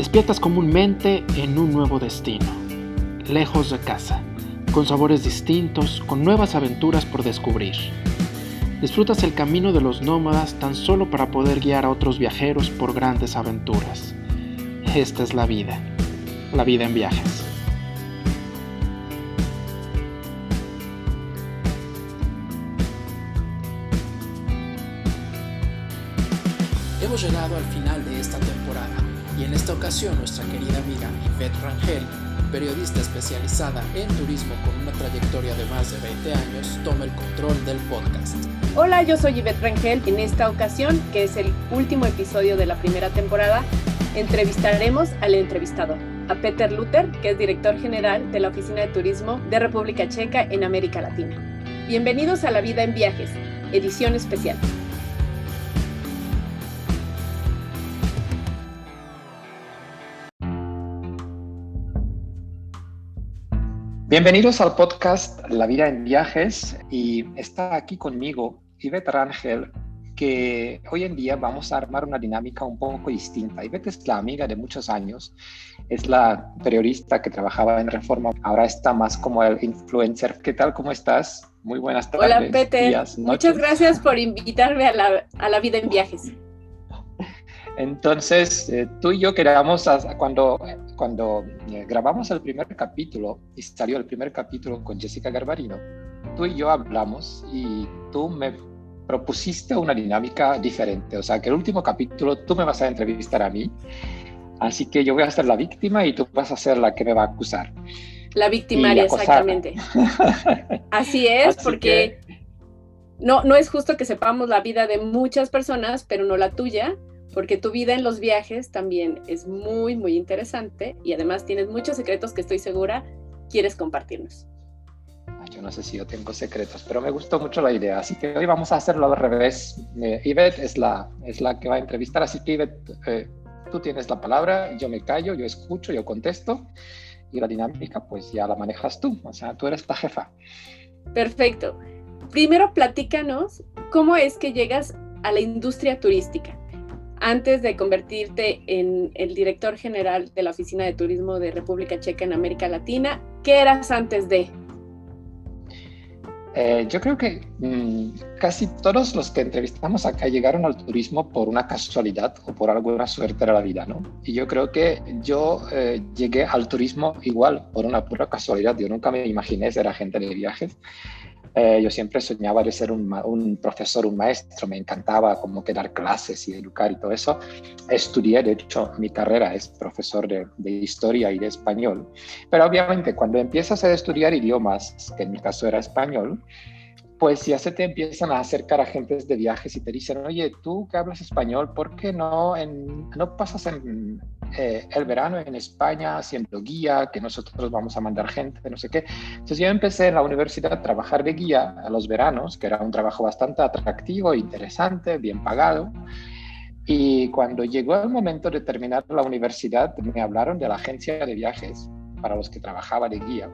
Despiertas comúnmente en un nuevo destino, lejos de casa, con sabores distintos, con nuevas aventuras por descubrir. Disfrutas el camino de los nómadas tan solo para poder guiar a otros viajeros por grandes aventuras. Esta es la vida, la vida en viajes. Hemos llegado al final de esta y en esta ocasión nuestra querida amiga Yvette Rangel, periodista especializada en turismo con una trayectoria de más de 20 años, toma el control del podcast. Hola, yo soy Yvette Rangel. En esta ocasión, que es el último episodio de la primera temporada, entrevistaremos al entrevistador, a Peter Luther, que es director general de la Oficina de Turismo de República Checa en América Latina. Bienvenidos a La Vida en Viajes, edición especial. Bienvenidos al podcast La vida en viajes y está aquí conmigo Ivette Rangel, que hoy en día vamos a armar una dinámica un poco distinta. Ivette es la amiga de muchos años, es la periodista que trabajaba en Reforma, ahora está más como el influencer. ¿Qué tal? ¿Cómo estás? Muy buenas tardes. Hola, Peter. Muchas gracias por invitarme a la, a la vida en viajes. Entonces, eh, tú y yo queríamos, cuando, cuando eh, grabamos el primer capítulo y salió el primer capítulo con Jessica Garbarino, tú y yo hablamos y tú me propusiste una dinámica diferente. O sea, que el último capítulo tú me vas a entrevistar a mí, así que yo voy a ser la víctima y tú vas a ser la que me va a acusar. La victimaria, exactamente. Así es, porque no, no es justo que sepamos la vida de muchas personas, pero no la tuya porque tu vida en los viajes también es muy, muy interesante y además tienes muchos secretos que estoy segura quieres compartirnos. Yo no sé si yo tengo secretos, pero me gustó mucho la idea, así que hoy vamos a hacerlo al revés. Eh, Ivette es la, es la que va a entrevistar, así que Ivette, eh, tú tienes la palabra, yo me callo, yo escucho, yo contesto y la dinámica pues ya la manejas tú, o sea, tú eres la jefa. Perfecto. Primero platícanos cómo es que llegas a la industria turística antes de convertirte en el director general de la Oficina de Turismo de República Checa en América Latina, ¿qué eras antes de? Eh, yo creo que mm, casi todos los que entrevistamos acá llegaron al turismo por una casualidad o por alguna suerte de la vida, ¿no? Y yo creo que yo eh, llegué al turismo igual, por una pura casualidad. Yo nunca me imaginé ser agente de viajes. Eh, yo siempre soñaba de ser un, un, profesor, un maestro, me encantaba como que dar clases y educar y todo eso. Estudié, de hecho, mi carrera es profesor de, de, historia y de español, pero obviamente cuando empiezas a estudiar idiomas, que en mi caso era español, pues ya se te empiezan a acercar agentes de viajes y te dicen, oye, tú que hablas español, ¿por qué no, no pasas en, eh, el verano en España haciendo guía, que nosotros vamos a mandar gente, no sé qué? Entonces yo empecé en la universidad a trabajar de guía a los veranos, que era un trabajo bastante atractivo, interesante, bien pagado. Y cuando llegó el momento de terminar la universidad, me hablaron de la agencia de viajes para los que trabajaba de guía.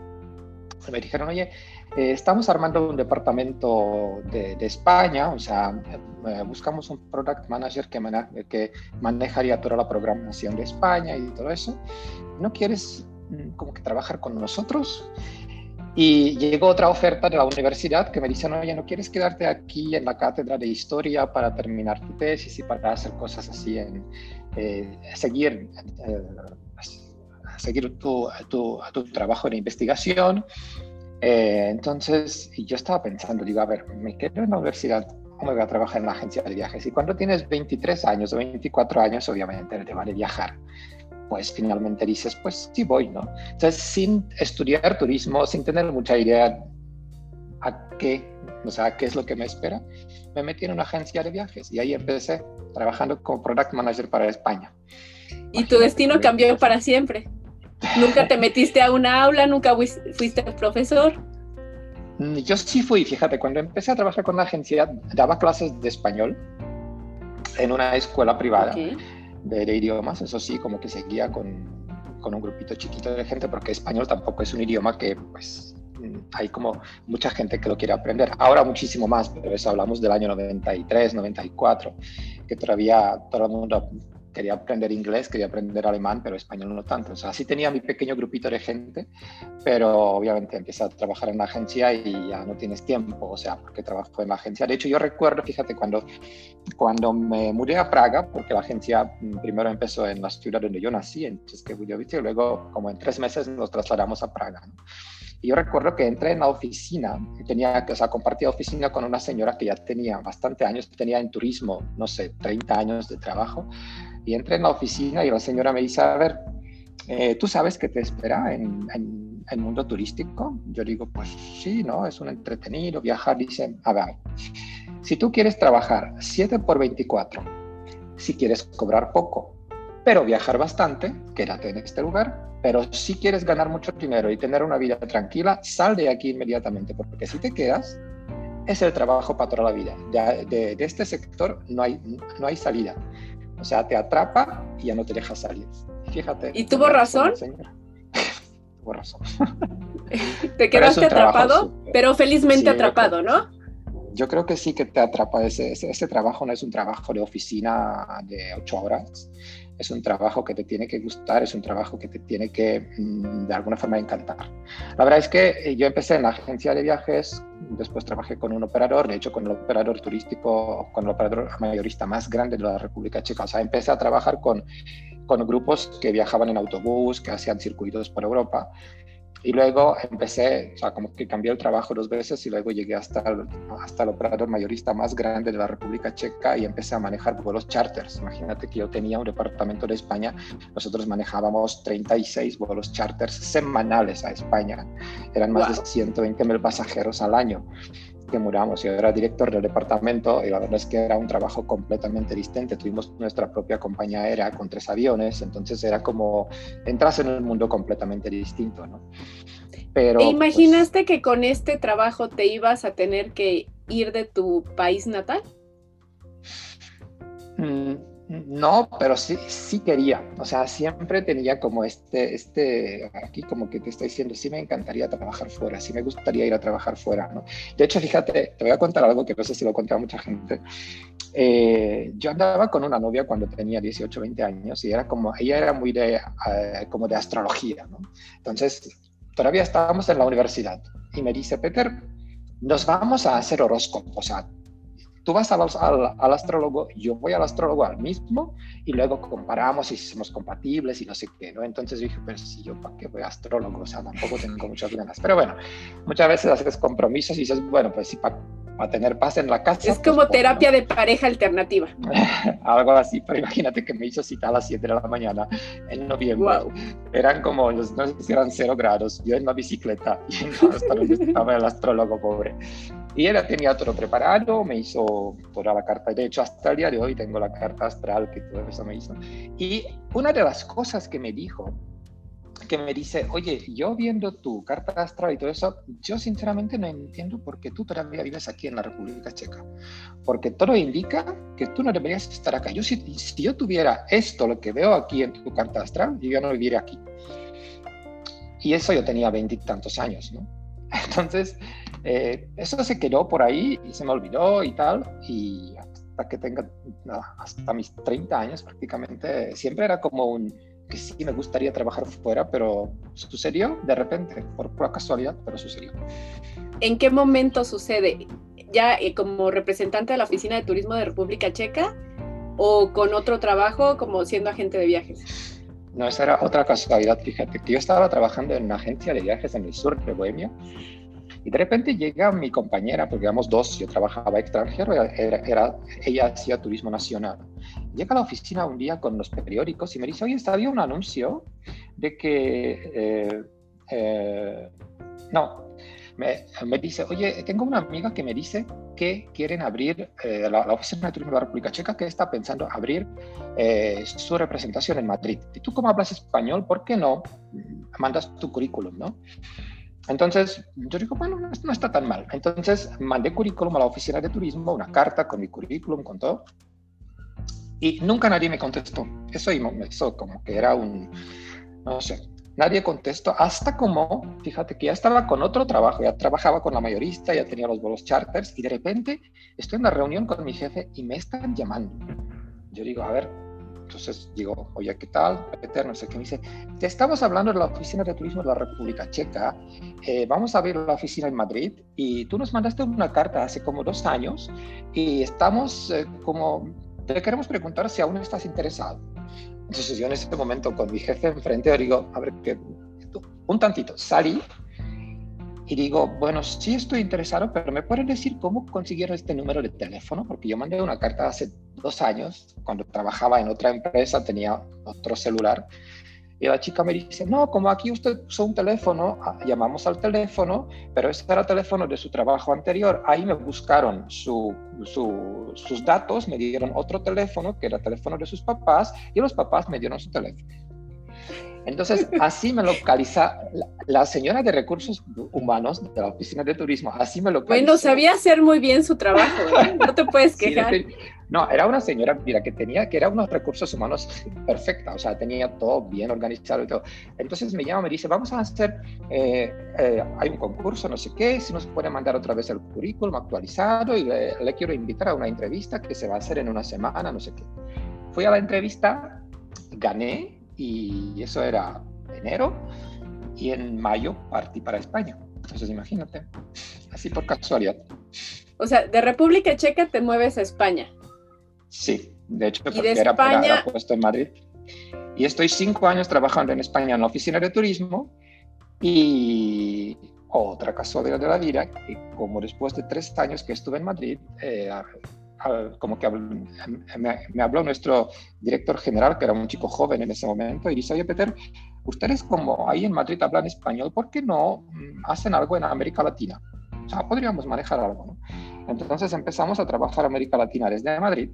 Me dijeron, oye, eh, estamos armando un departamento de, España, o sea, eh, buscamos un product manager que, que manejaría toda la programación de España y todo eso. ¿No quieres mm, como que trabajar con nosotros? Y llegó otra oferta de la universidad que me dicen, oye, ¿no quieres quedarte aquí en la cátedra de historia para terminar tu tesis y para hacer cosas así, en eh, seguir, seguir tu, tu, tu, trabajo de investigación? Eh, entonces, yo estaba pensando, digo, a ver, me quedo en la universidad, ¿cómo voy a trabajar en la agencia de viajes? Y cuando tienes 23 años o 24 años, obviamente te vale viajar. Pues finalmente dices, pues sí voy, ¿no? Entonces, sin estudiar turismo, sin tener mucha idea a qué, o sea, qué es lo que me espera, me metí en una agencia de viajes y ahí empecé trabajando como product manager para España. Y tu destino cambió para siempre. ¿Nunca te metiste a una aula? ¿Nunca fuiste profesor? Mm, yo sí fui, fíjate, cuando empecé a trabajar con la agencia, daba clases de español en una escuela privada de, idiomas, eso sí, como que seguía con, con, un grupito chiquito de gente, porque español tampoco es un idioma que, pues, mm, hay como mucha gente que lo quiere aprender. Ahora muchísimo más, pero eso hablamos del año 93, 94, que todavía todo el mundo quería aprender inglés, quería aprender alemán, pero español no tanto. O sea, sí tenía mi pequeño grupito de gente, pero obviamente empiezas a trabajar en la agencia y ya no tienes tiempo, o sea, porque trabajo en la agencia. De hecho, yo recuerdo, fíjate, cuando, cuando me mudé a Praga, porque la agencia mm, primero empezó en la ciudad donde yo nací, en České y luego como en tres meses nos trasladamos a Praga. ¿no? Y yo recuerdo que entré en la oficina, tenía, o sea, compartía oficina con una señora que ya tenía bastante años, tenía en turismo, no sé, 30 años de trabajo. Y entré en la oficina y la señora me dice, a ver, eh, ¿tú sabes qué te espera en, el mundo turístico? Yo digo, pues sí, ¿no? Es un entretenido viajar. Dice, a ver, si tú quieres trabajar 7 por 24, si quieres cobrar poco, pero viajar bastante, quédate en este lugar. Pero si quieres ganar mucho dinero y tener una vida tranquila, sal de aquí inmediatamente, porque si te quedas, es el trabajo para toda la vida. De, este sector no hay, no hay salida. O sea, te atrapa y ya no te deja salir. Fíjate. ¿Y tuvo razón? tuvo razón. te quedaste atrapado, pero felizmente atrapado, ¿no? Yo creo que sí que te atrapa. Ese, ese, ese, trabajo no es un trabajo de oficina de ocho horas es un trabajo que te tiene que gustar, es un trabajo que te tiene que mm, de alguna forma encantar. La verdad es que eh, yo empecé en la agencia de viajes, después trabajé con un operador, de hecho con el operador turístico, con el operador mayorista más grande de la República Checa. O sea, empecé a trabajar con, con grupos que viajaban en autobús, que hacían circuitos por Europa y luego empecé, o sea, como que cambié el trabajo dos veces y luego llegué hasta el, hasta el operador mayorista más grande de la República Checa y empecé a manejar vuelos charters. Imagínate que yo tenía un departamento de España, nosotros manejábamos 36 vuelos charters semanales a España. Eran más de 120 mil pasajeros al año que muramos. Yo era director del departamento y la verdad es que era un trabajo completamente distinto. Tuvimos nuestra propia compañía aérea con tres aviones, entonces era como entras en un mundo completamente distinto, ¿no? Pero, ¿E pues, imaginaste que con este trabajo te ibas a tener que ir de tu país natal? No, pero sí, sí quería. O sea, siempre tenía como este, este, aquí como que te estoy diciendo, sí me encantaría trabajar fuera, sí me gustaría ir a trabajar fuera, ¿no? De hecho, fíjate, te voy a contar algo que no sé si lo conté a mucha gente. Eh, yo andaba con una novia cuando tenía 18, 20 años y era como, ella era muy de, eh, como de astrología, ¿no? Entonces, todavía estábamos en la universidad y me dice, Peter, nos vamos a hacer horóscopos, o sea, tú vas al, al, astrólogo, yo voy al astrólogo al mismo y luego comparamos si somos compatibles y no sé qué, ¿no? Entonces dije, pero si yo para qué voy a astrólogo, o sea, tampoco tengo muchas ganas. Pero bueno, muchas veces haces compromisos y dices, bueno, pues sí, para tener paz en la casa. Es como pues, terapia de pareja alternativa. Algo así, pero imagínate que me hizo cita a las 7 de la mañana en noviembre. Eran como, no sé si eran cero grados, yo en la bicicleta y hasta donde estaba el astrólogo, pobre. Y él tenía todo preparado, me hizo toda la carta. De hecho, hasta el día de hoy tengo la carta astral que todo eso me hizo. Y una de las cosas que me dijo, que me dice, oye, yo viendo tu carta astral y todo eso, yo sinceramente no entiendo por qué tú todavía vives aquí en la República Checa. Porque todo indica que tú no deberías estar acá. Yo, si, si yo tuviera esto, lo que veo aquí en tu carta astral, yo no viviría aquí. Y eso yo tenía veintitantos años, ¿no? Entonces, eh, eso se quedó por ahí y se me olvidó y tal. Y hasta que tenga, hasta mis 30 años prácticamente, siempre era como un que sí me gustaría trabajar fuera, pero sucedió de repente, por pura casualidad, pero sucedió. ¿En qué momento sucede? ¿Ya eh, como representante de la Oficina de Turismo de República Checa o con otro trabajo como siendo agente de viajes? No, esa era otra casualidad, fíjate, que yo estaba trabajando en una agencia de viajes en el sur de Bohemia y de repente llega mi compañera, porque éramos dos, yo trabajaba extranjero, era, ella hacía turismo nacional. Llega a la oficina un día con los periódicos y me dice, oye, había un anuncio de que... Eh, eh, no, me, me, dice, oye, tengo una amiga que me dice que quieren abrir eh, la, Oficina de Turismo de la República Checa, que está pensando abrir su representación en Madrid. Y tú como hablas español, ¿por qué no mandas tu currículum, no? Entonces, yo digo, bueno, no, está tan mal. Entonces, mandé currículum a la oficina de turismo, una carta con mi currículum, con todo. Y nunca nadie me contestó. Eso, eso como que era un, no sé, nadie contestó. Hasta como, fíjate que ya estaba con otro trabajo, ya trabajaba con la mayorista, ya tenía los vuelos charters y de repente estoy en una reunión con mi jefe y me están llamando. Yo digo, a ver, Entonces digo, oye, ¿qué tal? Peter, no sé qué. Me dice, te estamos hablando de la oficina de turismo de la República Checa. Eh, vamos a abrir la oficina en Madrid y tú nos mandaste una carta hace como dos años y estamos eh, como, te queremos preguntar si aún estás interesado. Entonces yo en ese momento con mi jefe enfrente digo, a ver, que un tantito, salí y digo, bueno, sí estoy interesado, pero ¿me pueden decir cómo consiguieron este número de teléfono? Porque yo mandé una carta hace dos años, cuando trabajaba en otra empresa, tenía otro celular. Y la chica me dice, no, como aquí usted usó un teléfono, ah, llamamos al teléfono, pero ese era el teléfono de su trabajo anterior. Ahí me buscaron su, sus datos, me dieron otro teléfono, que era el teléfono de sus papás, y los papás me dieron su teléfono. Entonces, así me localiza la, señora de recursos humanos de la oficina de turismo, así me localiza. Bueno, sabía hacer muy bien su trabajo, ¿eh? no te puedes quejar. no, era una señora, mira, que tenía, que era unos recursos humanos perfecta, o sea, tenía todo bien organizado y todo. Entonces me llama, me dice, vamos a hacer, eh, eh, hay un concurso, no sé qué, si nos puede mandar otra vez el currículum actualizado y le, le quiero invitar a una entrevista que se va a hacer en una semana, no sé qué. Fui a la entrevista, gané, y eso era enero y en mayo partí para España. Entonces imagínate, así por casualidad. O sea, de República Checa te mueves a España. Sí, de hecho, porque era, España... puesto en Madrid. Y estoy cinco años trabajando en España en la oficina de turismo y otra casualidad de la vida, que como después de tres años que estuve en Madrid, eh, como que me, habló nuestro director general, que era un chico joven en ese momento, y dice, oye, Peter, ustedes como ahí en Madrid hablan español, ¿por qué no mm, hacen algo en América Latina? O sea, podríamos manejar algo, ¿no? Entonces empezamos a trabajar América Latina desde Madrid,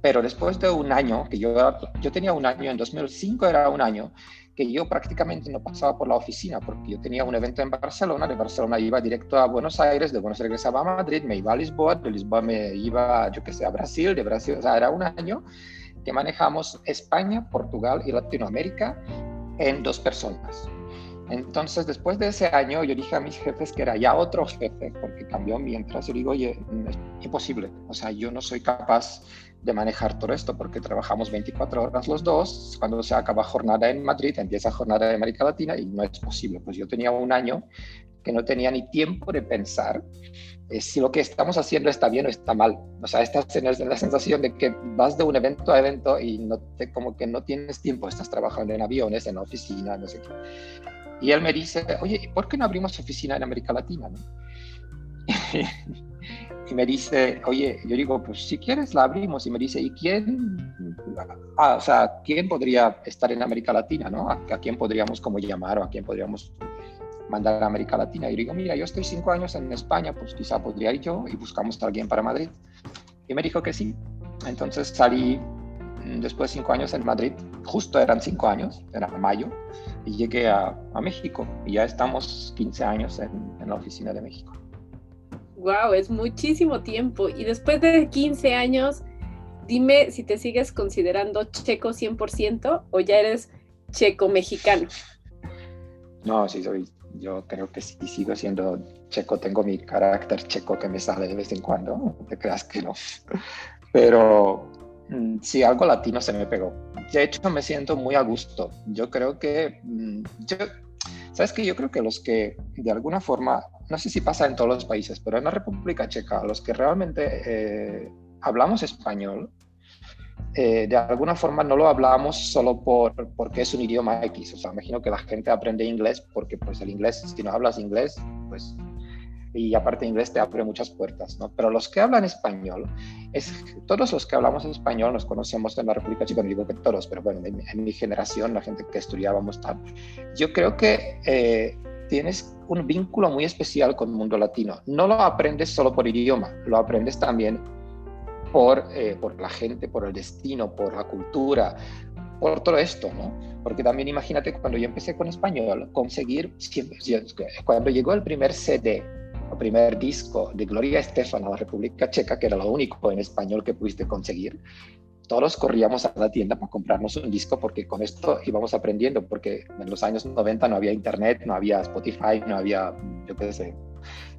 pero después de un año, que yo, yo tenía un año, en 2005 era un año, que yo prácticamente no pasaba por la oficina porque yo tenía un evento en Barcelona, de Barcelona iba directo a Buenos Aires, de Buenos Aires regresaba a Madrid, me iba a Lisboa, de Lisboa me iba, yo qué sé, a Brasil, de Brasil, o sea, era un año que manejamos España, Portugal y Latinoamérica en dos personas. Entonces, después de ese año, yo dije a mis jefes que era ya otro jefe, porque cambió mientras. Yo digo, oye, es imposible. O sea, yo no soy capaz de manejar todo esto porque trabajamos 24 horas los dos. Cuando se acaba jornada en Madrid, empieza jornada en América Latina y no es posible. Pues yo tenía un año que no tenía ni tiempo de pensar eh, si lo que estamos haciendo está bien o está mal. O sea, estás en la sensación de que vas de un evento a evento y no te, como que no tienes tiempo, estás trabajando en aviones, en la oficina, no sé qué. Y él me dice, oye, ¿por qué no abrimos oficina en América Latina? ¿no? y me dice, oye, yo digo, pues si quieres la abrimos. Y me dice, ¿y quién? Ah, o sea, ¿quién podría estar en América Latina, no? ¿A, quién podríamos como llamar o a quién podríamos mandar a América Latina? Y digo, mira, yo estoy cinco años en España, pues quizá podría ir yo y buscamos a alguien para Madrid. Y me dijo que sí. Entonces salí mm, después de cinco años en Madrid, justo eran cinco años, era mayo, y llegué a, a México y ya estamos 15 años en, en la oficina de México. Wow, es muchísimo tiempo. Y después de 15 años, dime si te sigues considerando checo 100% o ya eres checo mexicano. No, sí, soy, yo creo que sí sigo siendo checo. Tengo mi carácter checo que me sale de vez en cuando. No te creas que no. Pero mm, sí, algo latino se me pegó. De hecho, me siento muy a gusto. Yo creo que, mm, yo, sabes que yo creo que los que de alguna forma no sé si pasa en todos los países, pero en la República Checa, los que realmente eh, hablamos español, eh, de alguna forma no lo hablamos solo por, porque es un idioma X. O sea, imagino que la gente aprende inglés porque pues el inglés, si no hablas inglés, pues y aparte inglés te abre muchas puertas, ¿no? Pero los que hablan español, es, todos los que hablamos español nos conocemos en la República Checa, no digo que todos, pero bueno, en, mi generación, la gente que estudiábamos tal, yo creo que eh, tienes un vínculo muy especial con el mundo latino. No lo aprendes solo por idioma, lo aprendes también por, eh, por la gente, por el destino, por la cultura, por todo esto, ¿no? Porque también imagínate cuando yo empecé con español, conseguir, cuando llegó el primer CD, primer disco de Gloria Estefan a la República Checa, que era lo único en español que pudiste conseguir, todos corríamos a la tienda para comprarnos un disco porque con esto íbamos aprendiendo, porque en los años 90 no había internet, no había Spotify, no había, yo qué sé,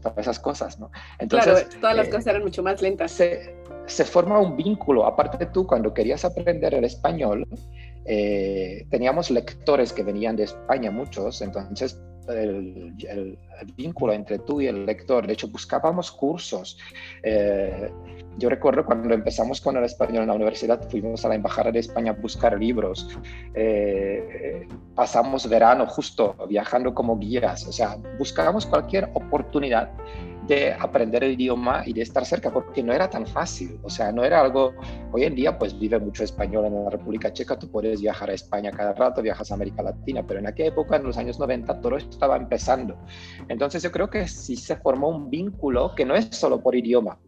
todas esas cosas, ¿no? Entonces, claro, todas las eh, cosas eran mucho más lentas. Se, se forma un vínculo, aparte de tú, cuando querías aprender el español, eh, teníamos lectores que venían de España, muchos, entonces el, vínculo entre tú y el lector, de hecho buscábamos cursos. Eh, yo recuerdo cuando empezamos con el español en la universidad, fuimos a la Embajada de España a buscar libros, eh, pasamos verano justo viajando como guías, o sea, buscábamos cualquier oportunidad de aprender el idioma y de estar cerca, porque no era tan fácil, o sea, no era algo, hoy en día pues vive mucho español en la República Checa, tú puedes viajar a España cada rato, viajas a América Latina, pero en aquella época, en los años 90, todo estaba empezando. Entonces yo creo que sí se formó un vínculo que no es solo por idioma,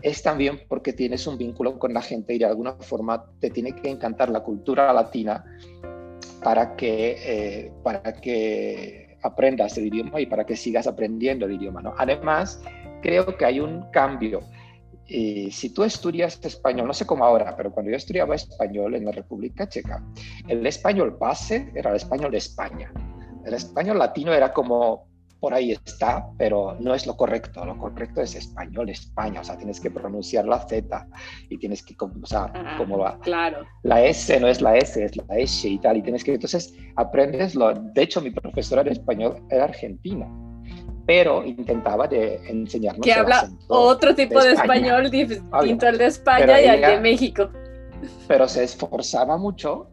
es también porque tienes un vínculo con la gente y de alguna forma te tiene que encantar la cultura latina para que, eh, para que aprendas el idioma y para que sigas aprendiendo el idioma. ¿no? Además, creo que hay un cambio. Y si tú estudias español, no sé cómo ahora, pero cuando yo estudiaba español en la República Checa, el español base era el español de España. El español latino era como por ahí está, pero no es lo correcto. Lo correcto es español España, o sea, tienes que pronunciar la Z y tienes que, o sea, como la, claro. la S no es la S, es la S y tal, y tienes que, entonces aprendes lo, de hecho mi profesora de español era argentina, pero intentaba de enseñarnos. Que habla otro tipo de, español distinto al de España y al de México. Pero se esforzaba mucho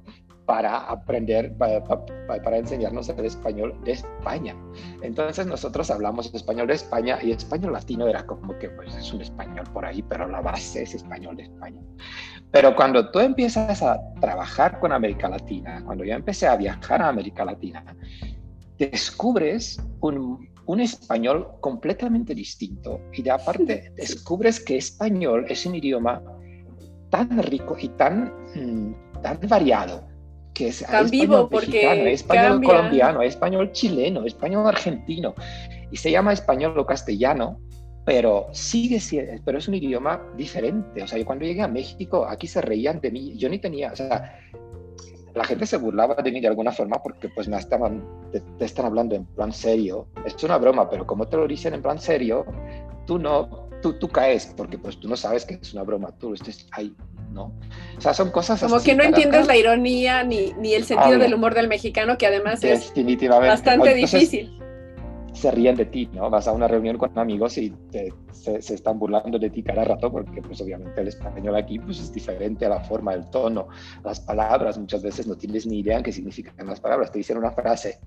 para aprender, para, para, enseñarnos el español de España. Entonces nosotros hablamos español de España y español latino era como que pues es un español por ahí, pero la base es español de España. Pero cuando tú empiezas a trabajar con América Latina, cuando yo empecé a viajar a América Latina, descubres un, un español completamente distinto y de aparte descubres que español es un idioma tan rico y tan, mm, tan variado que es Tan vivo porque español colombiano, español chileno, español argentino y se llama español o castellano, pero sigue siendo, pero es un idioma diferente. O sea, yo cuando llegué a México, aquí se reían de mí, yo ni tenía, o sea, la gente se burlaba de mí de alguna forma porque pues me estaban, te, están hablando en plan serio. Es una broma, pero como te lo dicen en plan serio, tú no, tú, tú caes porque pues tú no sabes que es una broma, tú estés ahí ¿no? O sea, son cosas Como que no entiendes la ironía ni, ni el sentido del humor del mexicano, que además es bastante difícil. Se ríen de ti, ¿no? Vas a una reunión con amigos y se, se, están burlando de ti cada rato porque, pues, obviamente el español aquí, pues, es diferente a la forma, el tono, las palabras. Muchas veces no tienes ni idea en qué significan las palabras. Te dicen una frase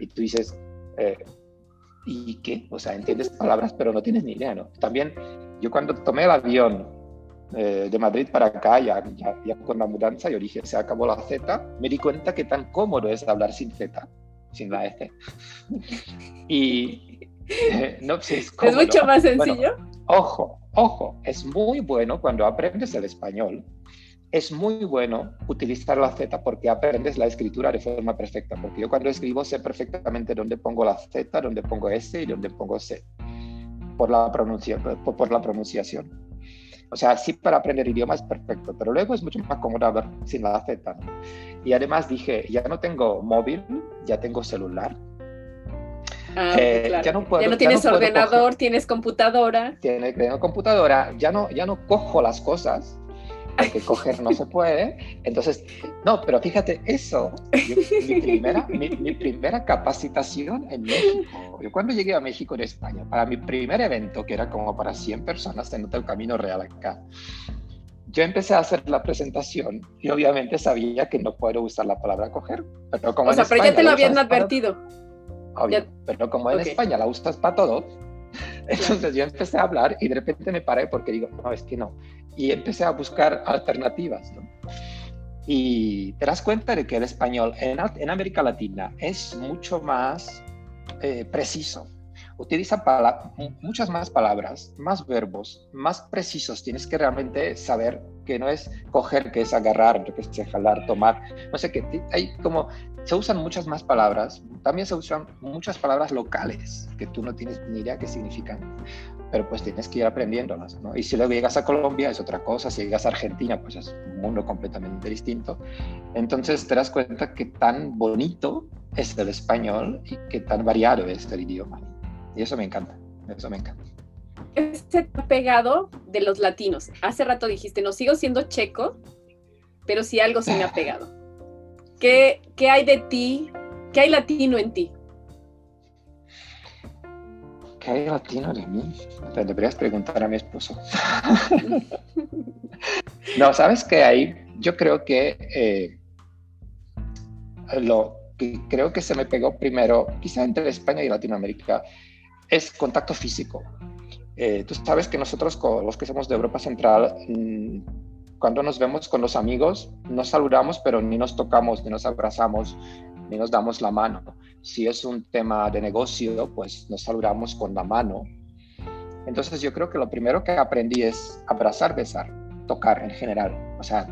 y tú dices, eh, ¿y qué? O sea, entiendes palabras, pero no tienes ni idea, ¿no? También yo cuando tomé el avión eh, de Madrid para acá, ya, ya, con la mudanza, yo dije, se acabó la Z, me di cuenta que tan cómodo es hablar sin Z, sin la S. y eh, no, sé es, es, mucho más sencillo. ojo, ojo, es muy bueno cuando aprendes el español. Es muy bueno utilizar la Z porque aprendes la escritura de forma perfecta. Porque yo cuando escribo sé perfectamente dónde pongo la Z, dónde pongo S y dónde pongo C. Por la, pronuncia, por, por la pronunciación. O sea, sí para aprender idiomas perfecto, pero luego es mucho más cómodo ver sin la Z. Y además dije, ya no tengo móvil, ya tengo celular. Ah, eh, ya, no puedo, ya no tienes ordenador, tienes computadora. Tiene, tengo computadora, ya no, ya no cojo las cosas porque coger no se puede. Entonces, no, pero fíjate, eso, mi, primera, mi, primera capacitación en México, yo cuando llegué a México de España, para mi primer evento, que era como para 100 personas en el Camino Real acá, yo empecé a hacer la presentación y obviamente sabía que no puedo usar la palabra coger, pero como o sea, pero ya te lo habían advertido. pero como en España la usas para todo, entonces yo empecé a hablar y de repente me paré porque digo, no, es que no. Y empecé a buscar alternativas. Y te das cuenta de que el español en, en América Latina es mucho más eh, preciso. Utiliza muchas más palabras, más verbos, más precisos. Tienes que realmente saber que no es coger, que es agarrar, que es jalar, tomar. No sé qué. Hay como se usan muchas más palabras, también se usan muchas palabras locales que tú no tienes ni idea qué significan, pero pues tienes que ir aprendiéndolas, ¿no? Y si luego llegas a Colombia es otra cosa, si llegas a Argentina pues es un mundo completamente distinto. Entonces te das cuenta que tan bonito es el español y que tan variado es el idioma. Y eso me encanta. eso me encanta. Ese pegado de los latinos. Hace rato dijiste, no sigo siendo checo, pero sí algo se me ha pegado. ¿Qué, qué hay de ti? ¿Qué hay latino en ti? ¿Qué hay latino de mí? Te deberías preguntar a mi esposo. no, ¿sabes qué hay? Yo creo que eh, lo que creo que se me pegó primero, quizá entre España y Latinoamérica, es contacto físico. Eh, tú sabes que nosotros, los que somos de Europa Central, mm, cuando nos vemos con los amigos, nos saludamos, pero ni nos tocamos, ni nos abrazamos, ni nos damos la mano. Si es un tema de negocio, pues nos saludamos con la mano. Entonces yo creo que lo primero que aprendí es abrazar, besar, tocar en general. O sea,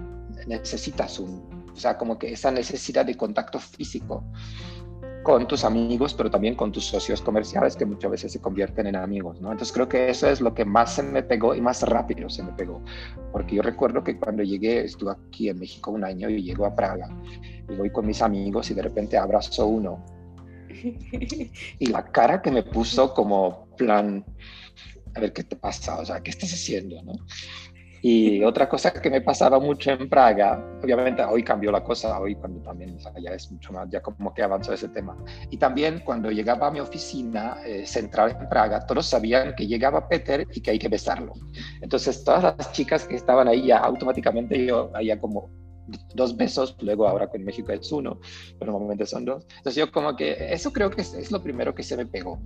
necesitas un, o sea, como que esa necesidad de contacto físico con tus amigos, pero también con tus socios comerciales que muchas veces se convierten en amigos, ¿no? Entonces creo que eso es lo que más se me pegó y más rápido se me pegó, porque yo recuerdo que cuando llegué, estuve aquí en México un año y llego a Praga y voy con mis amigos y de repente abrazo uno y la cara que me puso como plan, a ver qué te pasa, o sea, ¿qué estás haciendo, no? Y otra cosa que me pasaba mucho en Praga, obviamente hoy cambió la cosa, hoy cuando también ya es mucho más, ya como que avanzó ese tema. Y también cuando llegaba a mi oficina eh, central en Praga, todos sabían que llegaba Peter y que hay que besarlo. Entonces todas las chicas que estaban ahí ya automáticamente yo había como dos besos, luego ahora con México es uno, pero normalmente son dos. Entonces yo como que eso creo que es, es lo primero que se me pegó.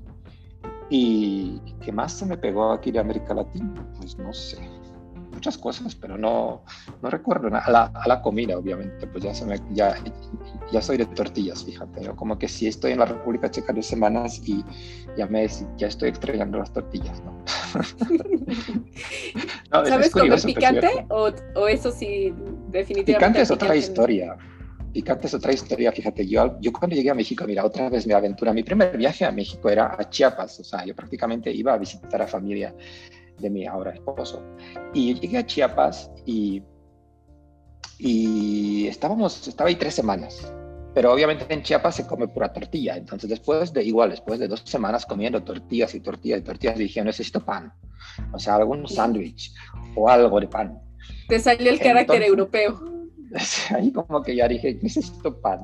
¿Y qué más se me pegó aquí de América Latina? Pues no sé muchas cosas, pero no, no recuerdo nada. A la, a la, comida, obviamente, pues ya, se me, ya, ya soy de tortillas, fíjate, como que si estoy en la República Checa dos semanas y ya, me, ya estoy extrañando las tortillas, ¿no? ¿Sabes comer picante o, o, eso sí, definitivamente? Picante es otra historia. Picante es otra historia, fíjate, yo, yo cuando llegué a México, mira, otra vez mi aventura, mi primer viaje a México era a Chiapas, o sea, yo prácticamente iba a visitar a familia de mi ahora esposo. Y llegué a Chiapas y, y estábamos, estaba ahí tres semanas. Pero obviamente en Chiapas se come pura tortilla. Entonces después de igual, después de dos semanas comiendo tortillas y tortillas y tortillas, dije, necesito pan. O sea, algún sándwich o algo de pan. Te salió el carácter europeo. Ahí como que ya dije, necesito pan.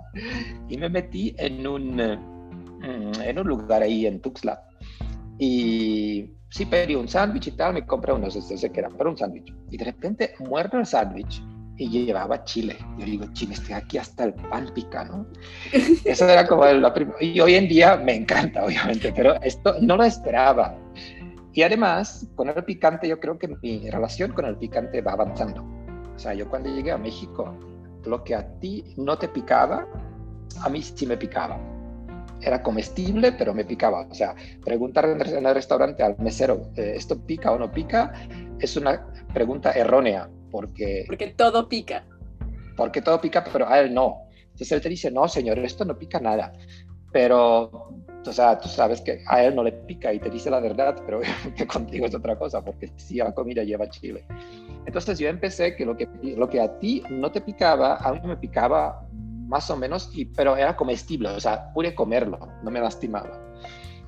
Y me metí en un, mm, en un lugar ahí en Tuxtla. Y sí pedí un sándwich y tal, me compré unos, sé que eran, pero un sándwich. Y de repente muerdo el sándwich y llevaba chile. Yo digo, chile, estoy aquí hasta el pan pica, ¿no? Eso era como la primera. Y hoy en día me encanta, obviamente, pero esto no lo esperaba. Y además, con el picante, yo creo que mi relación con el picante va avanzando. O sea, yo cuando llegué a México, lo que a ti no te picaba, a mí sí me picaba era comestible, pero me picaba. O sea, preguntar en el restaurante al mesero, eh, ¿esto pica o no pica? Es una pregunta errónea, porque... Porque todo pica. Porque todo pica, pero a él no. Entonces él te dice, no, señor, esto no pica nada. Pero, o sea, tú sabes que a él no le pica y te dice la verdad, pero que contigo es otra cosa, porque sí, la comida lleva chile. Entonces yo empecé que lo que, lo que a ti no te picaba, a mí me picaba más o menos, y, pero era comestible, o sea, pude comerlo, no me lastimaba.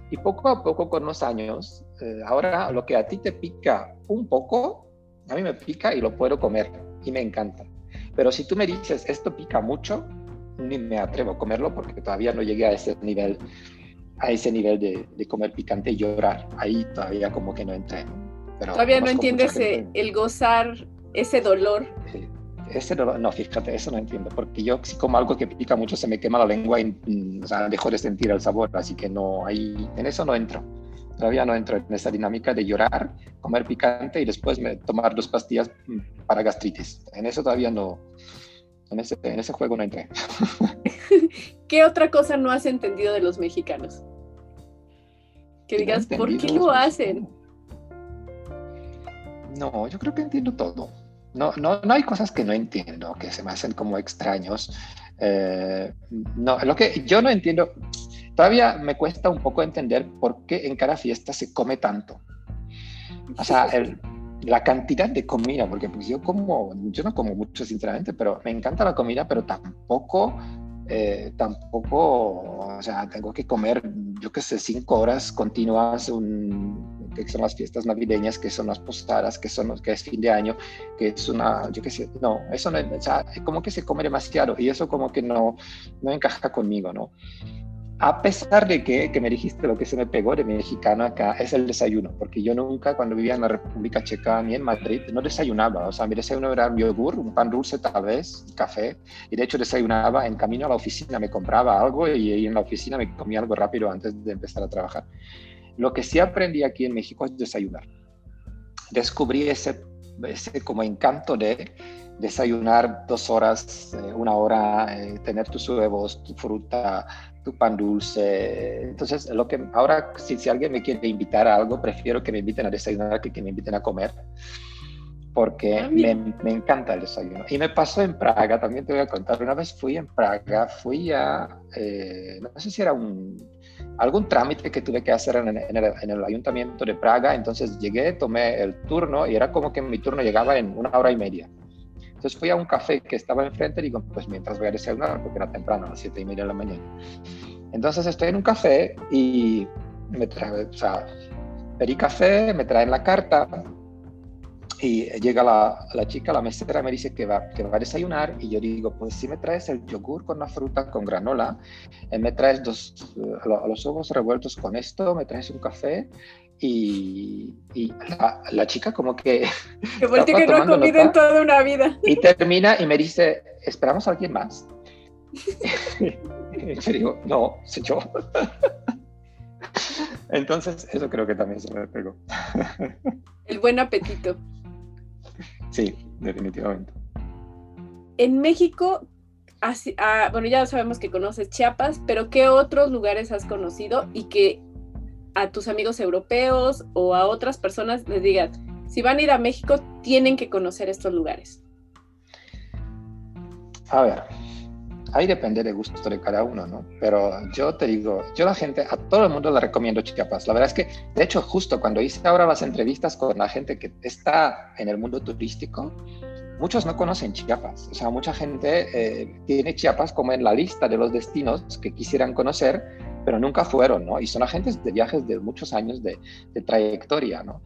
Y poco a poco, con los años, eh, ahora lo que a ti te pica un poco, a mí me pica y lo puedo comer y me encanta. Pero si tú me dices, esto pica mucho, ni me atrevo a comerlo porque todavía no llegué a ese nivel, a ese nivel de, de comer picante y llorar. Ahí todavía como que no entré. Pero todavía no entiendes el gozar ese dolor. Sí ese no, no, fíjate, eso no entiendo, porque yo si como algo que pica mucho se me quema la lengua y mm, o sea, dejo de sentir el sabor, así que no, ahí, en eso no entro. Todavía no entro en esa dinámica de llorar, comer picante y después me, tomar dos pastillas mm, para gastritis. En eso todavía no, en ese, en ese juego no entré. ¿Qué otra cosa no has entendido de los mexicanos? Que digas, ¿por qué lo hacen? No, yo creo que entiendo todo no, no, no hay cosas que no entiendo, que se me hacen como extraños. Eh, no, lo que yo no entiendo, todavía me cuesta un poco entender por qué en cada fiesta se come tanto. O sea, la cantidad de comida, porque pues yo como, yo no como mucho sinceramente, pero me encanta la comida, pero tampoco, eh, tampoco, o sea, tengo que comer, yo qué sé, cinco horas continuas un, que son las fiestas navideñas, que son las posadas, que, son, que es fin de año, que es una, yo qué sé, no, eso no, o sea, como que se come demasiado y eso como que no, no encaja conmigo, ¿no? A pesar de que, que me dijiste lo que se me pegó de mexicano acá, es el desayuno, porque yo nunca cuando vivía en la República Checa ni en Madrid no desayunaba, o sea, mi desayuno era un yogur, un pan dulce tal vez, café, y de hecho desayunaba en camino a la oficina, me compraba algo y, y en la oficina me comía algo rápido antes de empezar a trabajar. Lo que sí aprendí aquí en México es desayunar. Descubrí ese, ese como encanto de desayunar dos horas, eh, una hora, eh, tener tus huevos, tu fruta, tu pan dulce. Entonces, lo que ahora, si, si, alguien me quiere invitar a algo, prefiero que me inviten a desayunar que que me inviten a comer, porque ah, me, me, encanta el desayuno. Y me pasó en Praga, también te voy a contar, una vez fui en Praga, fui a, eh, no sé si era un, algún trámite que tuve que hacer en, el, ayuntamiento de Praga, entonces llegué, tomé el turno y era como que mi turno llegaba en una hora y media. Entonces fui a un café que estaba enfrente y digo, pues mientras voy a desayunar, porque era temprano, a las siete y media de la mañana. Entonces estoy en un café y me trae, o sea, pedí café, me traen la carta y llega la, la, chica, la mesera, me dice que va, que va a desayunar y yo digo, pues si me traes el yogur con la fruta, con granola, eh, me traes dos, uh, los ojos revueltos con esto, me traes un café y, la, chica como que... Que porque que no ha comido en toda una vida. Y termina y me dice, ¿esperamos a alguien más? y yo digo, no, soy yo. Entonces, eso creo que también se me pegó. El buen apetito. Sí, definitivamente. En México, así, ah, bueno, ya sabemos que conoces Chiapas, pero ¿qué otros lugares has conocido y que a tus amigos europeos o a otras personas les digas, si van a ir a México, tienen que conocer estos lugares? A ver, ahí depende del gusto de cada uno, ¿no? Pero yo te digo, yo a la gente, a todo el mundo le recomiendo Chiapas. La verdad es que, de hecho, justo cuando hice ahora las entrevistas con la gente que está en el mundo turístico, muchos no conocen Chiapas. O sea, mucha gente eh, tiene Chiapas como en la lista de los destinos que quisieran conocer, pero nunca fueron, ¿no? Y son agentes de viajes de muchos años de, trayectoria, ¿no?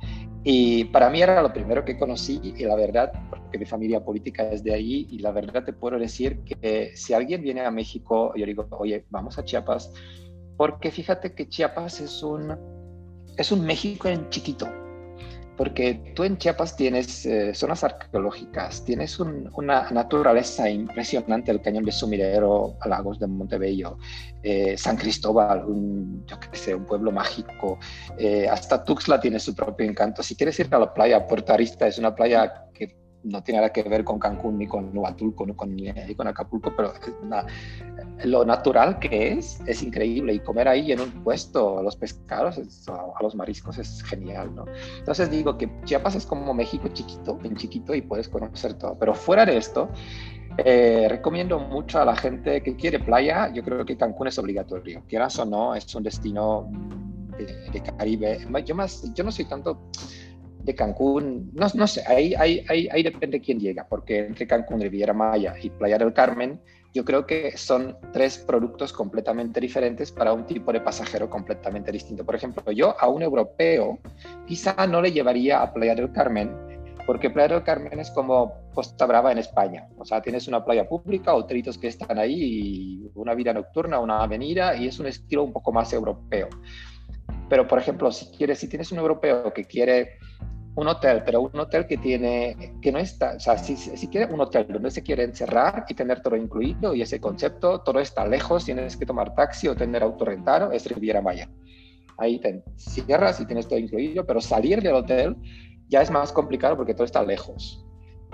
Y para mí era lo primero que conocí y la verdad, porque mi familia política es de ahí y la verdad te puedo decir que si alguien viene a México, yo digo, oye, vamos a Chiapas, porque fíjate que Chiapas es un, es un México en chiquito, porque tú en Chiapas tienes eh, zonas arqueológicas, tienes una naturaleza impresionante, el cañón de Sumidero, Lagos de Montebello, eh, San Cristóbal, un, yo qué sé, un pueblo mágico, eh, hasta Tuxtla tiene su propio encanto. Si quieres ir a la playa, Puerto Arista es una playa que no tiene nada que ver con Cancún ni con Huatulco, ni con, con Acapulco, pero lo natural que es es increíble y comer ahí en un puesto los pescados, a los mariscos es genial, ¿no? Entonces digo que Chiapas es como México chiquito, en chiquito y puedes conocer todo, pero fuera de esto, eh, recomiendo mucho a la gente que quiere playa, yo creo que Cancún es obligatorio, quieras o no, es un destino de, de Caribe. Yo, más, yo no soy tanto de Cancún, no, no sé, ahí, ahí, ahí, ahí depende quién llega, porque entre Cancún, Riviera Maya y Playa del Carmen, yo creo que son tres productos completamente diferentes para un tipo de pasajero completamente distinto. Por ejemplo, yo a un europeo quizá no le llevaría a Playa del Carmen, porque Playa del Carmen es como Costa Brava en España. O sea, tienes una playa pública, hoteritos que están ahí, una vida nocturna, una avenida, y es un estilo un poco más europeo. Pero, por ejemplo, si quieres, si tienes un europeo que quiere un hotel, pero un hotel que tiene, que no está, o sea, si, si quiere un hotel donde se quiere encerrar y tener todo incluido y ese concepto, todo está lejos, tienes que tomar taxi o tener autorrentado, es Riviera Maya. Ahí te cierras y tienes todo incluido, pero salir del hotel ya es más complicado porque todo está lejos.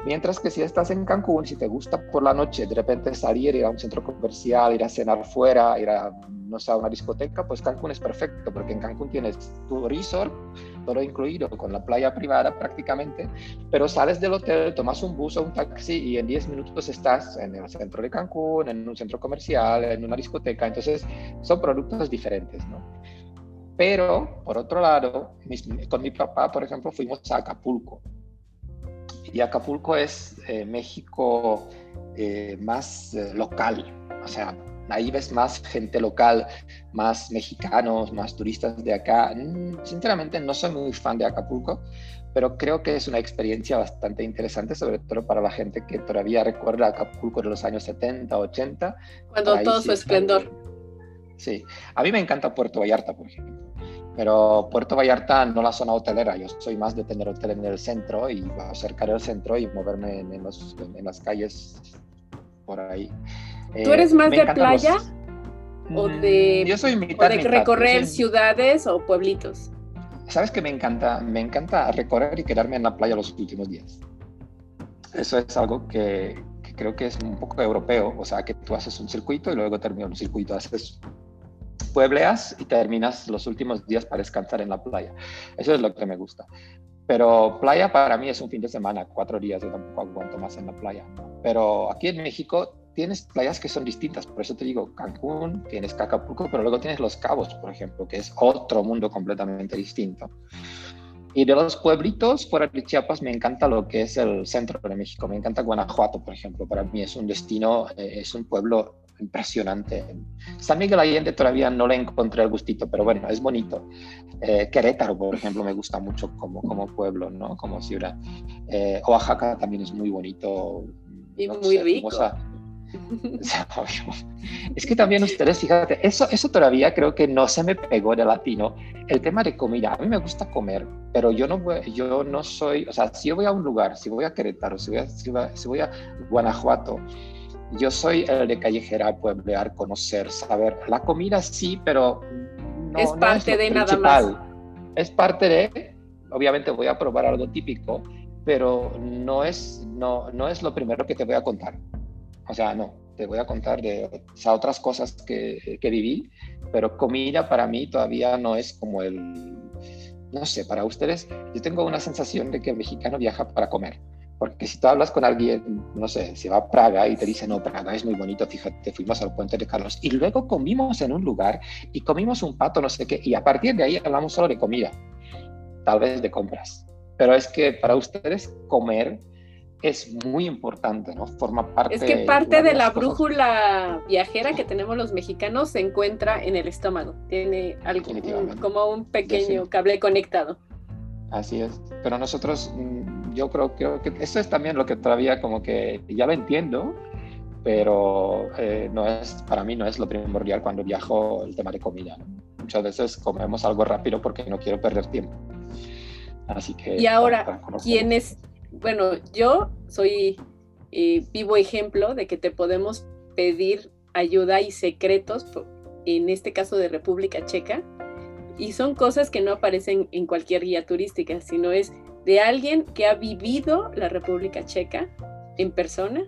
Mientras que si estás en Cancún, si te gusta por la noche de repente salir, ir a un centro comercial, ir a cenar fuera, ir a, no sé, a una discoteca, pues Cancún es perfecto, porque en Cancún tienes tu resort, todo incluido, con la playa privada prácticamente, pero sales del hotel, tomas un bus o un taxi y en 10 minutos estás en el centro de Cancún, en un centro comercial, en una discoteca, entonces son productos diferentes, ¿no? Pero, por otro lado, con mi papá, por ejemplo, fuimos a Acapulco y Acapulco es eh, México eh, más eh, local, o sea, ahí ves más gente local, más mexicanos, más turistas de acá. Mm, sinceramente no soy muy fan de Acapulco, pero creo que es una experiencia bastante interesante, sobre todo para la gente que todavía recuerda Acapulco de los años 70, 80. Cuando todo su esplendor. Sí, a mí me encanta Puerto Vallarta, por ejemplo. Pero Puerto Vallarta no la zona hotelera, yo soy más de tener hotel en el centro y acercar el centro y moverme en, en, las calles por ahí. ¿Tú eres eh, más de playa o mm, de, yo soy mitad, de recorrer ciudades o pueblitos? ¿Sabes que me encanta? Me encanta recorrer y quedarme en la playa los últimos días. Eso es algo que, creo que es un poco europeo, o sea, que tú haces un circuito y luego terminas un circuito, haces puebleas y terminas los últimos días para descansar en la playa. Eso es lo que me gusta. Pero playa para mí es un fin de semana, cuatro días, yo tampoco aguanto más en la playa. Pero aquí en México tienes playas que son distintas, por eso te digo Cancún, tienes Acapulco, pero luego tienes Los Cabos, por ejemplo, que es otro mundo completamente distinto. Y de los pueblitos fuera de Chiapas me encanta lo que es el centro de México, me encanta Guanajuato, por ejemplo, para mí es un destino, eh, es un pueblo impresionante. San Miguel Allende todavía no le encontré el gustito, pero bueno, es bonito. Eh, Querétaro, por ejemplo, me gusta mucho como, como pueblo, ¿no? Como ciudad. Eh, Oaxaca también es muy bonito. Y muy rico. es que también ustedes, fíjate, eso, eso todavía creo que no se me pegó de latino. El tema de comida, a mí me gusta comer, pero yo no, voy, yo no soy, o sea, si yo voy a un lugar, si voy a Querétaro, si voy a, si voy a Guanajuato, yo soy el de callejera, pueblear, conocer, saber. La comida sí, pero no es parte de nada más. Es parte de, obviamente voy a probar algo típico, pero no es, no, no es lo primero que te voy a contar. O sea, no, te voy a contar de otras cosas que, que viví, pero comida para mí todavía no es como el, no sé, para ustedes, yo tengo una sensación de que el mexicano viaja para comer. Porque si tú hablas con alguien, no sé, si va a Praga y te dice, no, Praga es muy bonito, fíjate, fuimos al puente de Carlos y luego comimos en un lugar y comimos un pato, no sé qué, y a partir de ahí hablamos solo de comida, tal vez de compras. Pero es que para ustedes comer es muy importante, ¿no? Forma parte... Es que parte de, la brújula viajera que tenemos los mexicanos se encuentra en el estómago, tiene algo como un pequeño cable conectado. Así es, pero nosotros, mm, yo creo, creo que eso es también lo que todavía como que ya lo entiendo, pero eh, no es, para mí no es lo primordial cuando viajo el tema de comida. Muchas veces comemos algo rápido porque no quiero perder tiempo. Así que... Y ahora, ¿quién es? Bueno, yo soy eh, vivo ejemplo de que te podemos pedir ayuda y secretos, en este caso de República Checa, y son cosas que no aparecen en cualquier guía turística, sino es de alguien que ha vivido la República Checa en persona.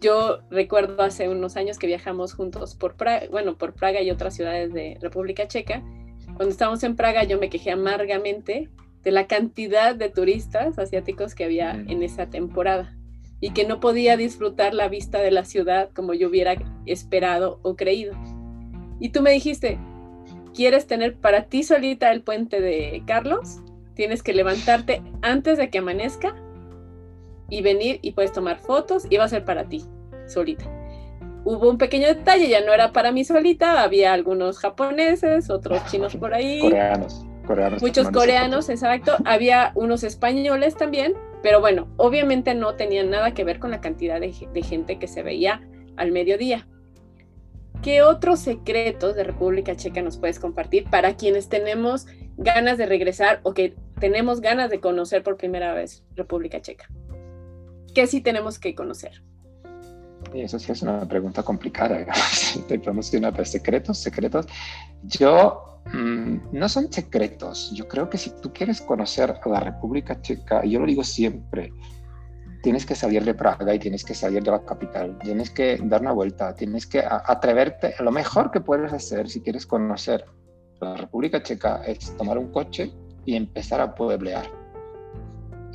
Yo recuerdo hace unos años que viajamos juntos por Praga, bueno, por Praga y otras ciudades de República Checa. Cuando estábamos en Praga yo me quejé amargamente de la cantidad de turistas asiáticos que había en esa temporada y que no podía disfrutar la vista de la ciudad como yo hubiera esperado o creído. Y tú me dijiste, quieres tener para ti solita el puente de Carlos, tienes que levantarte antes de que amanezca y venir y puedes tomar fotos y va a ser para ti solita. Hubo un pequeño detalle, ya no era para mí solita, había algunos japoneses, otros chinos por ahí. Coreanos, coreanos. Muchos coreanos, exacto. Había unos españoles también, pero bueno, obviamente no tenían nada que ver con la cantidad de, de gente que se veía al mediodía. ¿Qué otros secretos de República Checa nos puedes compartir para quienes tenemos ganas de regresar o que tenemos ganas de conocer por primera vez República Checa? ¿Qué sí tenemos que conocer? Eso sí es una pregunta complicada. Te promocionar secretos, secretos. Yo, mm, no son secretos. Yo creo que si tú quieres conocer la República Checa, yo lo digo siempre, tienes que salir de Praga y tienes que salir de la capital, tienes que dar una vuelta, tienes que atreverte. Lo mejor que puedes hacer si quieres conocer la República Checa es tomar un coche y empezar a pueblear.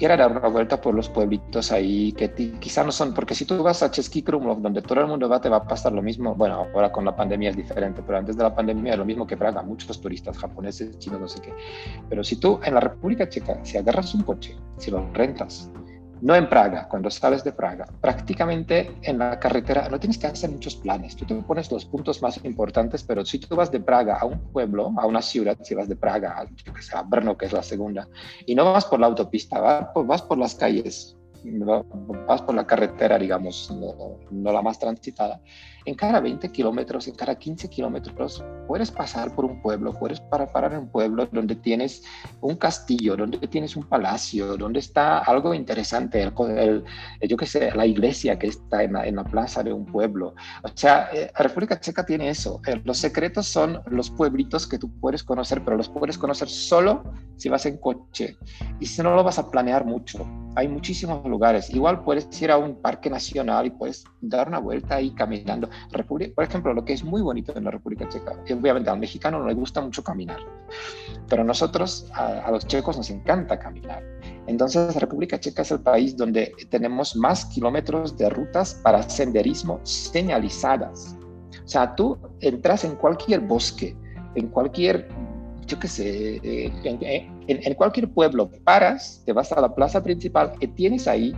A dar una vuelta por los pueblitos ahí que quizá no son, porque si tú vas a Chesky Krumlov, donde todo el mundo va, te va a pasar lo mismo. Bueno, ahora con la pandemia es diferente, pero antes de la pandemia es lo mismo que Praga, muchos turistas japoneses, chinos, no sé qué. Pero si tú en la República Checa, si agarras un coche, si lo rentas, no en Praga, cuando sales de Praga, prácticamente en la carretera no tienes que hacer muchos planes. Tú te pones los puntos más importantes, pero si tú vas de Praga a un pueblo, a una ciudad, si vas de Praga a, que Brno, que es la segunda, y no vas por la autopista, vas por las calles vas por la carretera, digamos, no, la más transitada, en cada 20 kilómetros, en cada 15 kilómetros, puedes pasar por un pueblo, puedes parar, parar en un pueblo donde tienes un castillo, donde tienes un palacio, donde está algo interesante, el, yo qué sé, la iglesia que está en la, plaza de un pueblo. O sea, eh, la República Checa tiene eso. Eh, los secretos son los pueblitos que tú puedes conocer, pero los puedes conocer solo si vas en coche y si no lo vas a planear mucho. Hay muchísimos lugares. Igual puedes ir a un parque nacional y puedes dar una vuelta ahí caminando. República, por ejemplo, lo que es muy bonito en la República Checa, obviamente al mexicano no le gusta mucho caminar, pero a nosotros, a, los checos, nos encanta caminar. Entonces, la República Checa es el país donde tenemos más kilómetros de rutas para senderismo señalizadas. O sea, tú entras en cualquier bosque, en cualquier yo qué sé, eh, en, cualquier pueblo paras, te vas a la plaza principal y tienes ahí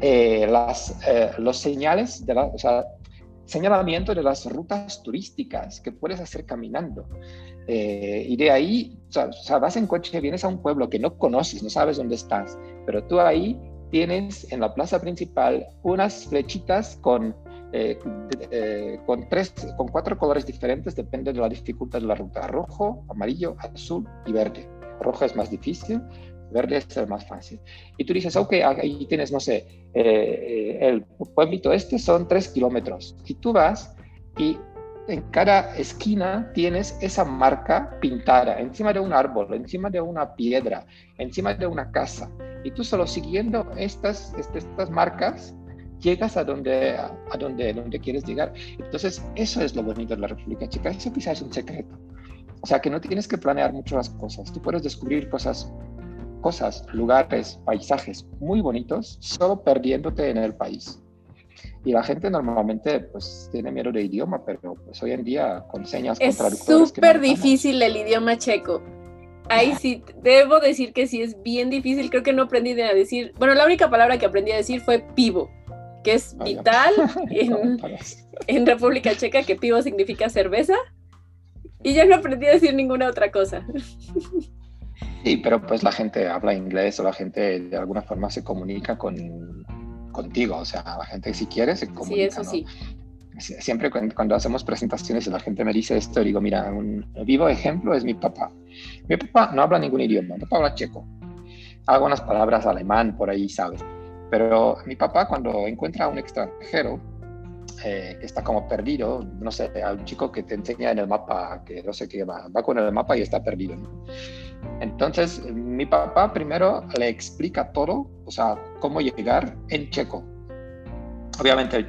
eh, las, eh, los señales, de la, o sea, señalamiento de las rutas turísticas que puedes hacer caminando. y de ahí, o sea, vas en coche, vienes a un pueblo que no conoces, no sabes dónde estás, pero tú ahí tienes en la plaza principal unas flechitas con eh, eh, con, tres, con cuatro colores diferentes, depende de la dificultad de la ruta, rojo, amarillo, azul y verde. Rojo es más difícil, verde es el más fácil. Y tú dices, ok, ahí tienes, no sé, eh, el pueblito este son tres kilómetros. Y tú vas y en cada esquina tienes esa marca pintada encima de un árbol, encima de una piedra, encima de una casa. Y tú solo siguiendo estas, este, estas marcas llegas a donde, a, donde, donde quieres llegar. Entonces, eso es lo bonito de la República Checa. Eso quizás es un secreto. O sea, que no tienes que planear mucho las cosas. Tú puedes descubrir cosas, cosas, lugares, paisajes muy bonitos solo perdiéndote en el país. Y la gente normalmente pues tiene miedo de idioma, pero pues hoy en día con señas es súper difícil el idioma checo. Ahí sí, debo decir que sí es bien difícil. Creo que no aprendí a decir. Bueno, la única palabra que aprendí a decir fue pivo que es vital en, República Checa, que pivo significa cerveza. Y ya no aprendí a decir ninguna otra cosa. Sí, pero pues la gente habla inglés o la gente de alguna forma se comunica con, contigo. O sea, la gente si quiere se comunica. Sí, eso sí. Siempre cuando, hacemos presentaciones y la gente me dice esto, digo, mira, un vivo ejemplo es mi papá. Mi papá no habla ningún idioma, mi papá habla checo. Algunas palabras alemán por ahí, ¿sabes? Pero mi papá cuando encuentra a un extranjero eh, que está como perdido, no sé, a un chico que te enseña en el mapa, que no sé qué va, va con el mapa y está perdido. Entonces, mi papá primero le explica todo, o sea, cómo llegar en checo. Obviamente,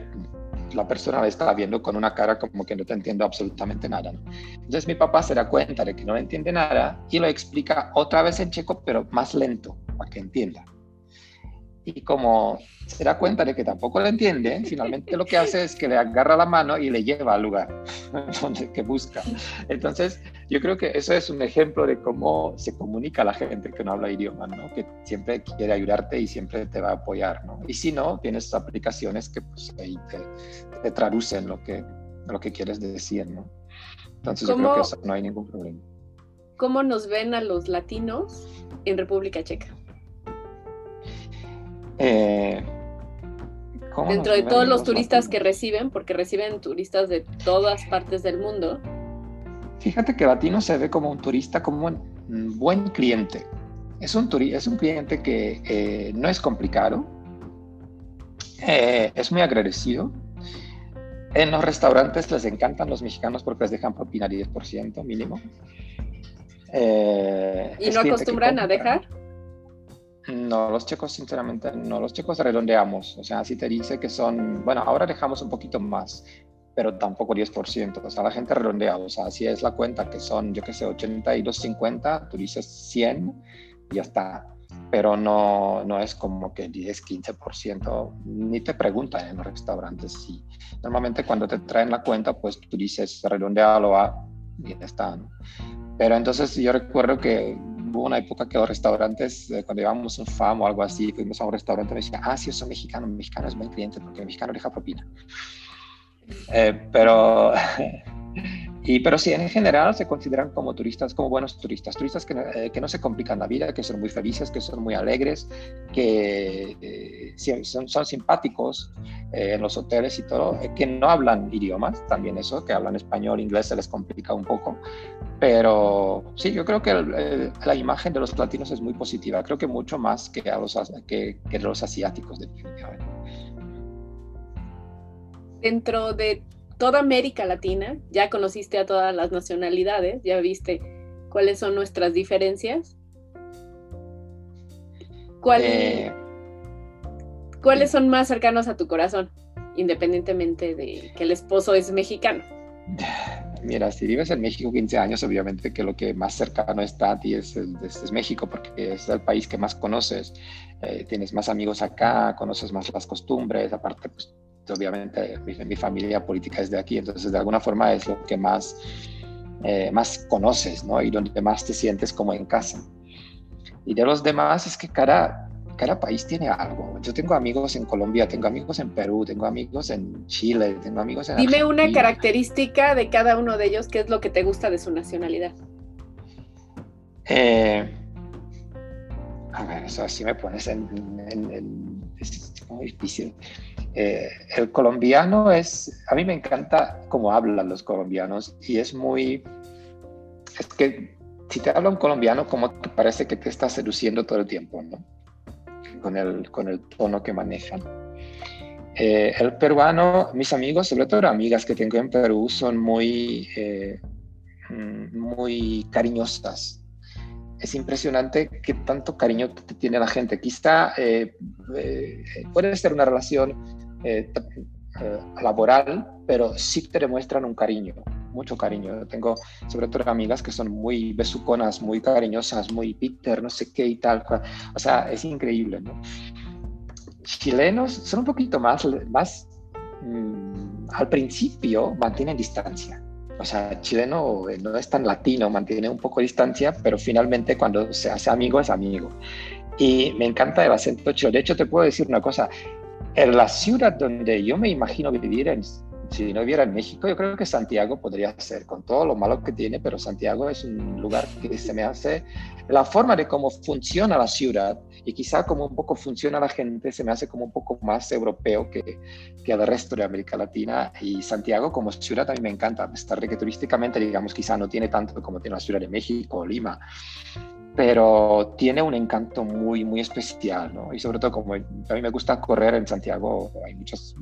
la persona le está viendo con una cara como que no te entiende absolutamente nada. Entonces, mi papá se da cuenta de que no entiende nada y lo explica otra vez en checo, pero más lento, para que entienda y como se da cuenta de que tampoco lo entiende, finalmente lo que hace es que le agarra la mano y le lleva al lugar donde que busca. Entonces, yo creo que eso es un ejemplo de cómo se comunica la gente que no habla idioma, ¿no? Que siempre quiere ayudarte y siempre te va a apoyar, ¿no? Y si no, tienes aplicaciones que pues, ahí te, traducen lo que, lo que quieres decir, ¿no? Entonces, yo creo que eso no hay ningún problema. ¿Cómo nos ven a los latinos en República Checa? Eh, Dentro de todos los turistas que reciben, porque reciben turistas de todas partes del mundo. Fíjate que Latino se ve como un turista, como un buen cliente. Es un, es un cliente que eh, no es complicado, eh, es muy agradecido. En los restaurantes les encantan los mexicanos porque les dejan propina 10% mínimo. ¿Y no acostumbran a dejar? No, los checos sinceramente no, los checos redondeamos, o sea, si te dice que son, bueno, ahora dejamos un poquito más, pero tampoco 10%, o sea, la gente redondea, o sea, si es la cuenta que son, yo qué sé, 82.50, tú dices 100 y ya está, pero no, no es como que 10, 15%, ni te preguntan en los restaurantes, sí. Normalmente cuando te traen la cuenta, pues tú dices redondealo a y ya está, Pero entonces yo recuerdo que hubo una época que los restaurantes, eh, cuando llevábamos un FAM o algo así, fuimos a un restaurante, me decían, ah, sí, yo soy mexicano, mexicano es buen cliente porque el mexicano deja propina. Eh, pero Y, pero sí, en general se consideran como turistas, como buenos turistas, turistas que, eh, que no se complican la vida, que son muy felices, que son muy alegres, que eh, son, son, simpáticos eh, en los hoteles y todo, que no hablan idiomas, también eso, que hablan español, inglés se les complica un poco, pero sí, yo creo que la imagen de los latinos es muy positiva, creo que mucho más que, a los, que, que los asiáticos, definitivamente. Dentro de toda América Latina, ya conociste a todas las nacionalidades, ya viste cuáles son nuestras diferencias. Eh, ¿Cuáles son más cercanos a tu corazón, independientemente de que el esposo es mexicano? Mira, si vives en México 15 años, obviamente que lo que más cercano está a ti es, es, México, porque es el país que más conoces, eh, tienes más amigos acá, conoces más las costumbres, aparte pues obviamente mi, familia política es de aquí, entonces de alguna forma es lo que más, eh, más conoces, ¿no? Y donde más te sientes como en casa. Y de los demás es que cada, cada país tiene algo. Yo tengo amigos en Colombia, tengo amigos en Perú, tengo amigos en Chile, tengo amigos en... Dime una característica de cada uno de ellos, ¿qué es lo que te gusta de su nacionalidad? Eh, a ver, eso así me pones en, en, es muy difícil. Eh, el colombiano es, a mí me encanta cómo hablan los colombianos y es muy, es que si te habla un colombiano, como te parece que te está seduciendo todo el tiempo, ¿no? Con el, con el tono que manejan. Eh, el peruano, mis amigos, sobre todo amigas que tengo en Perú, son muy, eh, mm, muy cariñosas, es impresionante qué tanto cariño te tiene la gente. Quizá eh, eh, puede ser una relación eh, laboral, pero sí te demuestran un cariño, mucho cariño. tengo sobre todo amigas que son muy besuconas, muy cariñosas, muy Peter, no sé qué y tal. O sea, es increíble, ¿no? Chilenos son un poquito más, más mm, al principio mantienen distancia o sea, chileno eh, no es tan latino, mantiene un poco de distancia, pero finalmente cuando se hace amigo es amigo. Y me encanta el acento chileno. De hecho, te puedo decir una cosa, en la ciudad donde yo me imagino vivir en, si no viviera en México, yo creo que Santiago podría ser, con todo lo malo que tiene, pero Santiago es un lugar que se me hace, la forma de cómo funciona la ciudad y quizá como un poco funciona la gente, se me hace como un poco más europeo que, que el resto de América Latina. Y Santiago como ciudad a mí me encanta, estar que turísticamente, digamos, quizá no tiene tanto como tiene la ciudad de México o Lima pero tiene un encanto muy, muy especial, ¿no? Y sobre todo como a mí me gusta correr en Santiago, hay muchos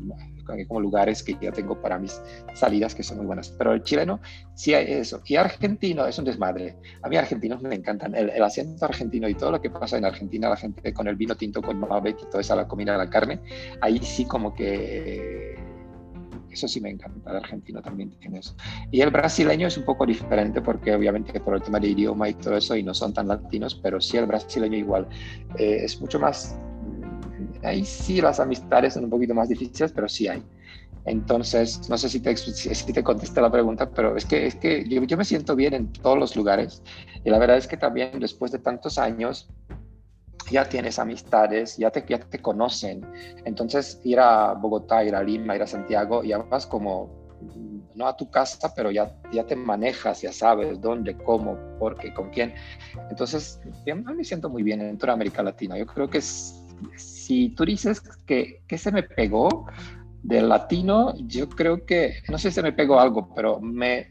como lugares que ya tengo para mis salidas que son muy buenas, pero el chileno sí hay eso. Y argentino es un desmadre. A mí argentinos me encantan, el, el acento argentino y todo lo que pasa en Argentina, la gente con el vino tinto, con Malbec y toda esa la comida, la carne, ahí sí como que eso sí me encanta, el argentino también tiene eso. Y el brasileño es un poco diferente porque obviamente por el tema de idioma y todo eso y no son tan latinos, pero sí el brasileño igual eh, es mucho más... Mm, ahí sí las amistades son un poquito más difíciles, pero sí hay. Entonces, no sé si te, si te contesté la pregunta, pero es que, es que yo, yo me siento bien en todos los lugares. Y la verdad es que también después de tantos años, ya tienes amistades, ya te, ya te conocen. Entonces, ir a Bogotá, ir a Lima, ir a Santiago, ya vas como, no a tu casa, pero ya, ya te manejas, ya sabes dónde, cómo, por qué, con quién. Entonces, yo me siento muy bien en toda América Latina. Yo creo que si tú dices que, que se me pegó del latino, yo creo que, no sé si me pegó algo, pero me,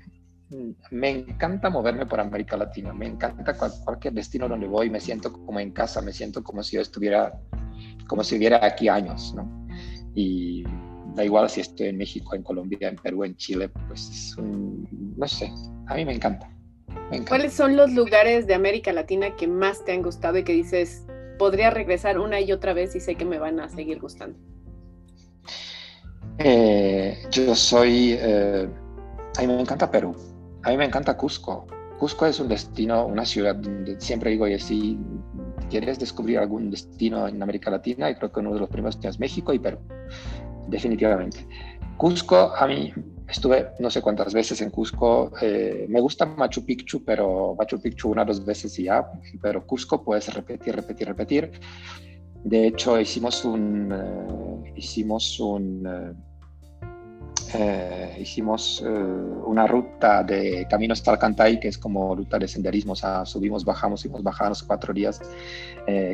me encanta moverme por América Latina, me encanta cualquier destino donde voy, me siento como en casa, me siento como si yo estuviera, como si viviera aquí años, ¿no? Y da igual si estoy en México, en Colombia, en Perú, en Chile, pues es un, no sé, a mí me encanta, ¿Cuáles son los lugares de América Latina que más te han gustado y que dices, podría regresar una y otra vez y sé que me van a seguir gustando? Eh, yo soy, eh, a mí me encanta Perú a mí me encanta Cusco. Cusco es un destino, una ciudad donde siempre digo, y si quieres descubrir algún destino en América Latina, y creo que uno de los primeros es México y Perú, definitivamente. Cusco a mí Estuve no sé cuántas veces en Cusco. Eh, me gusta Machu Picchu, pero Machu Picchu una o dos veces y ya. Pero Cusco puedes repetir, repetir, repetir. De hecho, hicimos un, eh, hicimos un, eh, hicimos una ruta de Caminos Talcantay, que es como ruta de senderismo. O sea, subimos, bajamos, subimos, bajamos cuatro días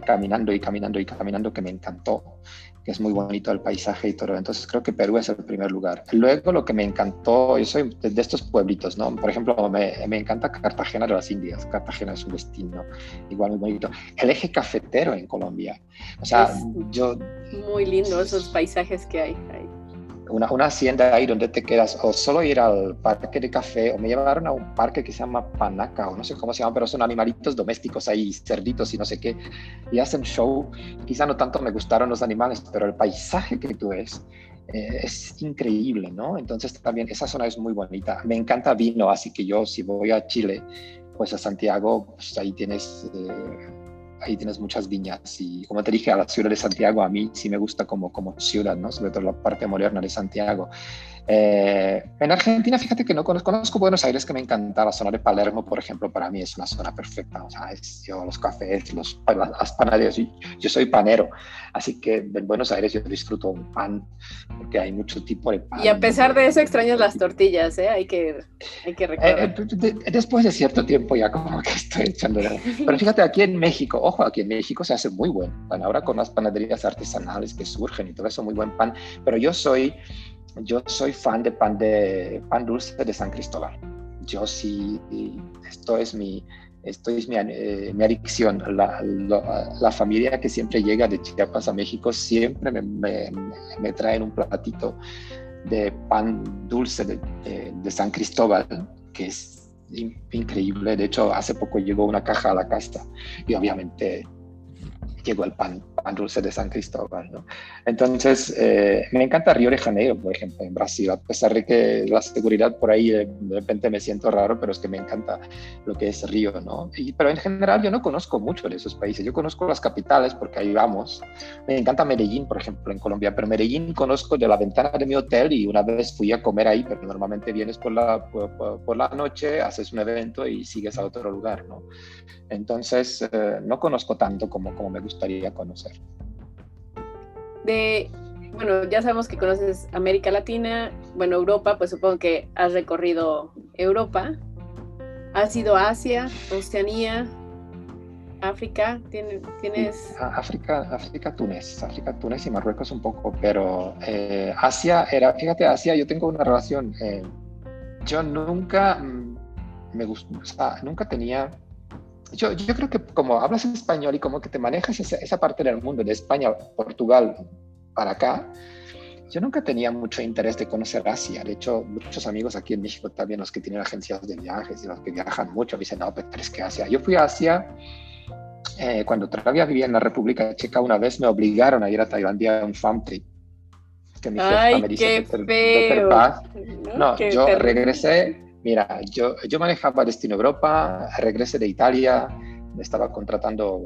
caminando y caminando y caminando, que me encantó que es muy bonito el paisaje y todo. Entonces creo que Perú es el primer lugar. Luego lo que me encantó, yo soy de estos pueblitos, ¿no? Por ejemplo, me, me encanta Cartagena de las Indias. Cartagena es un destino igual muy bonito. El eje cafetero en Colombia. O sea, yo... Muy lindo esos paisajes que hay ahí una, una, hacienda ahí donde te quedas, o solo ir al parque de café, o me llevaron a un parque que se llama Panaca, o no sé cómo se llama, pero son animalitos domésticos ahí, cerditos y no sé qué, y hacen show. Quizá no tanto me gustaron los animales, pero el paisaje que tú ves eh, es increíble, ¿no? Entonces también esa zona es muy bonita. Me encanta vino, así que yo si voy a Chile, pues a Santiago, pues ahí tienes... Eh, ahí tienes muchas viñas y como te dije, a la ciudad de Santiago a mí sí me gusta como, como ciudad, ¿no? sobre todo la parte moderna de Santiago. Eh, en Argentina, fíjate que no conozco, conozco, Buenos Aires, que me encanta. La zona de Palermo, por ejemplo, para mí es una zona perfecta. O sea, es, yo los cafés, los, las panaderías, yo soy panero. Así que en Buenos Aires yo disfruto un pan, porque hay mucho tipo de pan. Y a pesar de eso, extrañas las tortillas, ¿eh? Hay que, hay que recordar. Eh, después de cierto tiempo ya como que estoy echando... Pero fíjate, aquí en México, ojo, aquí en México se hace muy buen pan. Ahora con las panaderías artesanales que surgen y todo eso, muy buen pan. Pero yo soy yo soy fan de pan, de pan dulce de San Cristóbal. Yo sí, esto es mi, esto es mi, eh, mi adicción. La, familia que siempre llega de Chiapas a México siempre me, me, me traen un platito de pan dulce de, de, San Cristóbal, que es increíble. De hecho, hace poco llegó una caja a la casa y obviamente llegó el pan, pan dulce de San Cristóbal. ¿no? Entonces, eh, me encanta Río de Janeiro, por ejemplo, en Brasil, a pesar de que la seguridad por ahí de, repente me siento raro, pero es que me encanta lo que es Río, ¿no? Y, pero en general yo no conozco mucho de esos países, yo conozco las capitales porque ahí vamos. Me encanta Medellín, por ejemplo, en Colombia, pero Medellín conozco de la ventana de mi hotel y una vez fui a comer ahí, pero normalmente vienes por la, por, la noche, haces un evento y sigues a otro lugar, ¿no? Entonces, eh, no conozco tanto como, como me gustaría conocer. De, bueno, ya sabemos que conoces América Latina, bueno, Europa, pues supongo que has recorrido Europa. ¿Has ido a Asia, Oceanía, África? ¿Tienes...? África, África, Túnez, África, Túnez y Marruecos un poco, pero eh, Asia era, fíjate, Asia, yo tengo una relación, eh, yo nunca mm, me gustó, nunca tenía yo, yo, creo que como hablas español y como que te manejas esa, esa, parte del mundo, de España, Portugal, para acá, yo nunca tenía mucho interés de conocer Asia. De hecho, muchos amigos aquí en México también, los que tienen agencias de viajes y los que viajan mucho, me dicen, no, pero es que Asia. Yo fui a Asia eh, cuando todavía vivía en la República Checa, una vez me obligaron a ir a Tailandia a un farm trip. Que mi Ay, me dice, qué feo. No, yo regresé Mira, yo, yo manejaba Destino Europa, regresé de Italia, me estaba contratando